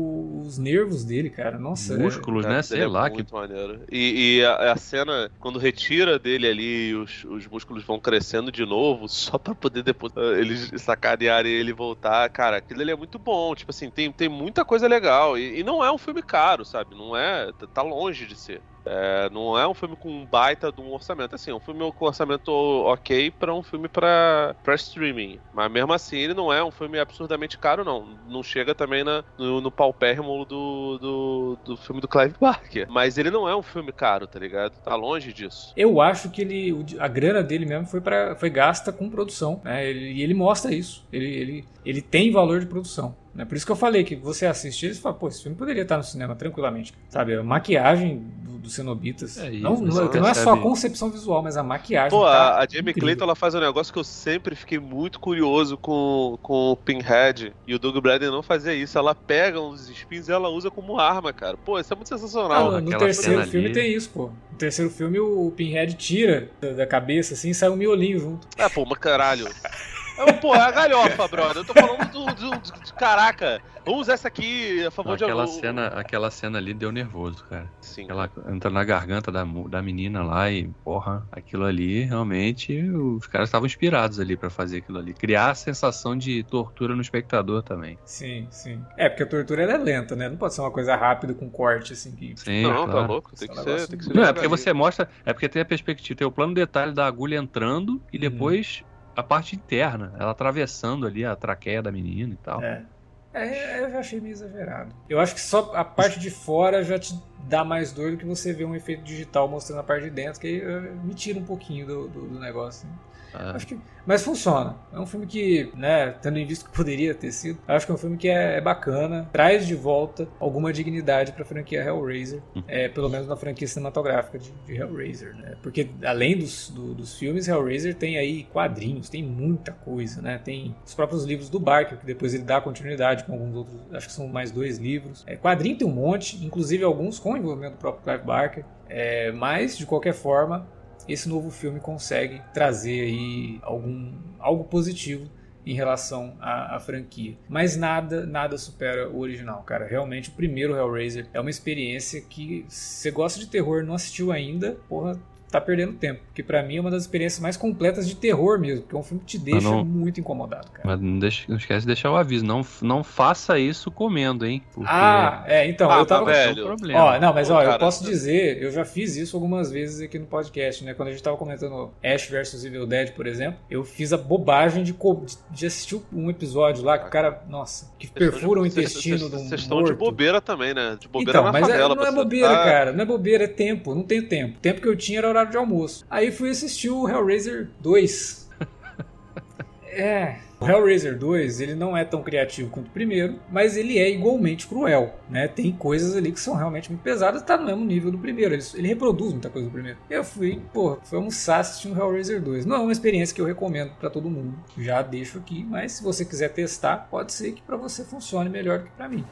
os nervos dele, cara. Nossa, é- músculos, né? ele Sei é lá. Que... muito maneiro. E, e a, a cena, quando retira dele ali, os, os músculos vão crescendo de novo, só pra poder depois ah, eles sacanearem ele e voltar. Cara, aquilo ali é muito bom. Tipo assim, tem, tem muita coisa legal. E, e não é um filme caro, sabe? Não é. Tá longe de ser. É, não é um filme com um baita de um orçamento. Assim, é um filme com orçamento ok pra um filme pra streaming. Mas mesmo assim, ele não é um filme absurdamente caro, não. Não chega também na, no, no paupérrimo do, do, do filme do Clive Barker. Mas ele não é um filme caro, tá ligado? Tá longe disso. Eu acho que ele, a grana dele mesmo foi, pra, foi gasta com produção, né? Ele- E ele, mostra isso. Ele, ele, ele tem valor de produção. Né? Por isso que eu falei que você assiste ele e fala, pô, esse filme poderia estar no cinema tranquilamente. Sabe? A maquiagem do, do Cenobitas. É isso, não, não, não é só a concepção visual, mas a maquiagem. Pô, tá a, a Jamie incrível. Clayton ela faz um negócio que eu sempre fiquei muito curioso com, com o Pinhead. E o Doug Bradley não fazia isso. Ela pega uns espinhos e ela usa como arma, cara. Pô, isso é muito Ah, sensacional. no aquela terceiro filme ali. tem isso, pô. No terceiro filme o Pinhead tira da, da cabeça assim e sai um miolinho junto. Ah, pô, mas caralho. Eu, pô, é a galhofa, brother. Eu tô falando do, do, do, de caraca. Vamos usar essa aqui a favor aquela de cena Aquela cena ali deu nervoso, cara. Sim. Ela entra na garganta da, da menina lá e, porra, aquilo ali realmente os caras estavam inspirados ali para fazer aquilo ali. Criar a sensação de tortura no espectador também. Sim, sim. É, porque a tortura ela é lenta, né? Não pode ser uma coisa rápida com corte, assim. Que... Sim, não, claro. tá louco. Tem que, ser, tem que ser. Não, é porque você mostra. É porque tem a perspectiva, tem o plano detalhe da agulha entrando e depois a parte interna, ela atravessando ali a traqueia da menina e tal. É. É, eu já achei meio exagerado. Eu acho que só a parte de fora já te dá mais dor do que você ver um efeito digital mostrando a parte de dentro, que aí eh, me tira um pouquinho do, do, do negócio. Né? Ah. Acho que, mas funciona. É um filme que, né, tendo em vista que poderia ter sido, acho que é um filme que é, é bacana, traz de volta alguma dignidade para a franquia Hellraiser, é, pelo menos na franquia cinematográfica de, de Hellraiser, né? Porque além dos, do, dos filmes, Hellraiser tem aí quadrinhos, tem muita coisa, né? Tem os próprios livros do Barker, que depois ele dá continuidade com alguns outros, acho que são mais dois livros. É, quadrinho tem um monte, inclusive alguns com envolvimento do próprio Clive Barker, é, mas de qualquer forma esse novo filme consegue trazer aí algum algo positivo em relação à, à, franquia. Mas nada, nada supera o original, cara. Realmente o primeiro Hellraiser é uma experiência que você gosta de terror, não assistiu ainda, porra, tá perdendo tempo. Porque para mim é uma das experiências mais completas de terror mesmo. Porque é um filme que te deixa não, muito incomodado, cara. Mas não, deixa, não esquece de deixar o aviso. Não, não faça isso comendo, hein? Porque... Ah, é, então. Ah, eu tava. Tá velho. problema. Ó, não, mas ó, cara, eu posso tá- dizer, eu já fiz isso algumas vezes aqui no podcast, né? Quando a gente tava comentando Ash vs Evil Dead, por exemplo, eu fiz a bobagem de, co- de assistir um episódio lá que o cara, nossa, que perfura o intestino de um Vocês estão de bobeira também, né? De bobeira Então, na mas é- favela. não é pra você- bobeira, Ah, cara. Não é bobeira, é tempo. Não tenho tempo. O tempo que eu tinha era horário de almoço. Aí fui assistir o Hellraiser 2. é. O Hellraiser 2, ele não é tão criativo quanto o primeiro, mas ele é igualmente cruel, né? Tem coisas ali que são realmente muito pesadas, tá no mesmo nível do primeiro. Ele, ele reproduz muita coisa do primeiro. Eu fui, pô, fui almoçar assistindo Hellraiser 2. Não é uma experiência que eu recomendo pra todo mundo. Já deixo aqui, mas se você quiser testar, pode ser que pra você funcione melhor do que pra mim.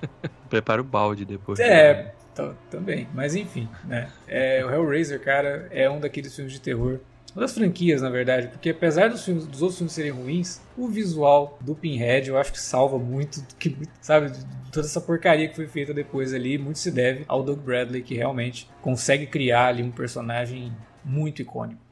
Prepara o balde depois. É, também. Mas enfim, né? É, o Hellraiser, cara, é um daqueles filmes de terror. Uma das franquias, na verdade, porque apesar dos, filmes, dos outros filmes serem ruins, o visual do Pinhead eu acho que salva muito, que, sabe, toda essa porcaria que foi feita depois ali. Muito se deve ao Doug Bradley, que realmente consegue criar ali um personagem muito icônico.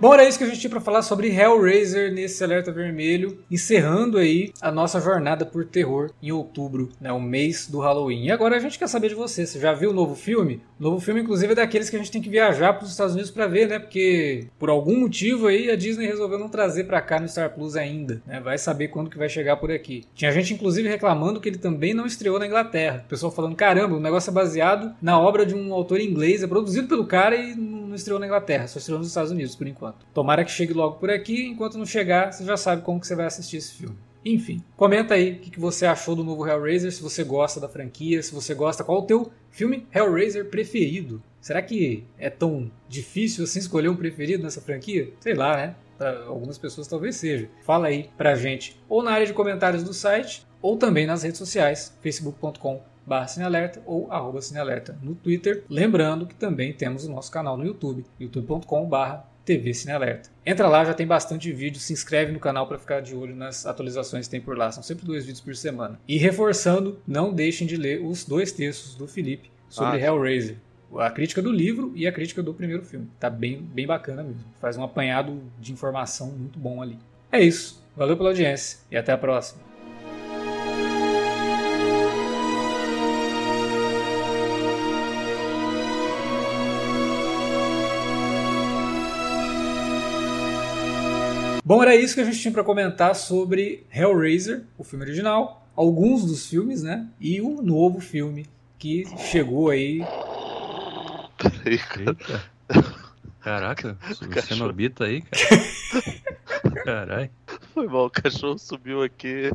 Bom, era isso que a gente tinha para falar sobre Hellraiser nesse alerta vermelho, encerrando aí a nossa jornada por terror em outubro, né, o mês do Halloween. E agora a gente quer saber de você, você já viu o novo filme? O novo filme, inclusive, é daqueles que a gente tem que viajar para os Estados Unidos para ver, né? Porque por algum motivo aí a Disney resolveu não trazer para cá no Star Plus ainda, né? Vai saber quando que vai chegar por aqui. Tinha gente inclusive reclamando que ele também não estreou na Inglaterra. O pessoal falando: "Caramba, o negócio é baseado na obra de um autor inglês, é produzido pelo cara e não estreou na Inglaterra, só estreou nos Estados Unidos por enquanto. Tomara que chegue logo por aqui, enquanto não chegar, você já sabe como que você vai assistir esse filme. Enfim, comenta aí o que, você achou do novo Hellraiser, se você gosta da franquia, se você gosta, qual o teu filme Hellraiser preferido? Será que é tão difícil assim escolher um preferido nessa franquia? Sei lá, né? Algumas pessoas talvez seja. Fala aí pra gente, ou na área de comentários do site, ou também nas redes sociais, facebook.com barra Cinealerta ou arroba Cinealerta no Twitter. Lembrando que também temos o nosso canal no YouTube, youtube.com barra TV Cinealerta. Entra lá, já tem bastante vídeo, se inscreve no canal para ficar de olho nas atualizações que tem por lá. São sempre dois vídeos por semana. E reforçando, não deixem de ler os dois textos do Felipe sobre Ah. Hellraiser. A crítica do livro e a crítica do primeiro filme. Tá bem, bem bacana mesmo. Faz um apanhado de informação muito bom ali. É isso. Valeu pela audiência e até a próxima. Bom, era isso que a gente tinha para comentar sobre Hellraiser, o filme original, alguns dos filmes, né? E o novo filme que chegou aí. Peraí, cara. Eita. Caraca, o cenobita aí, cara. Caralho. Foi mal, o cachorro subiu aqui.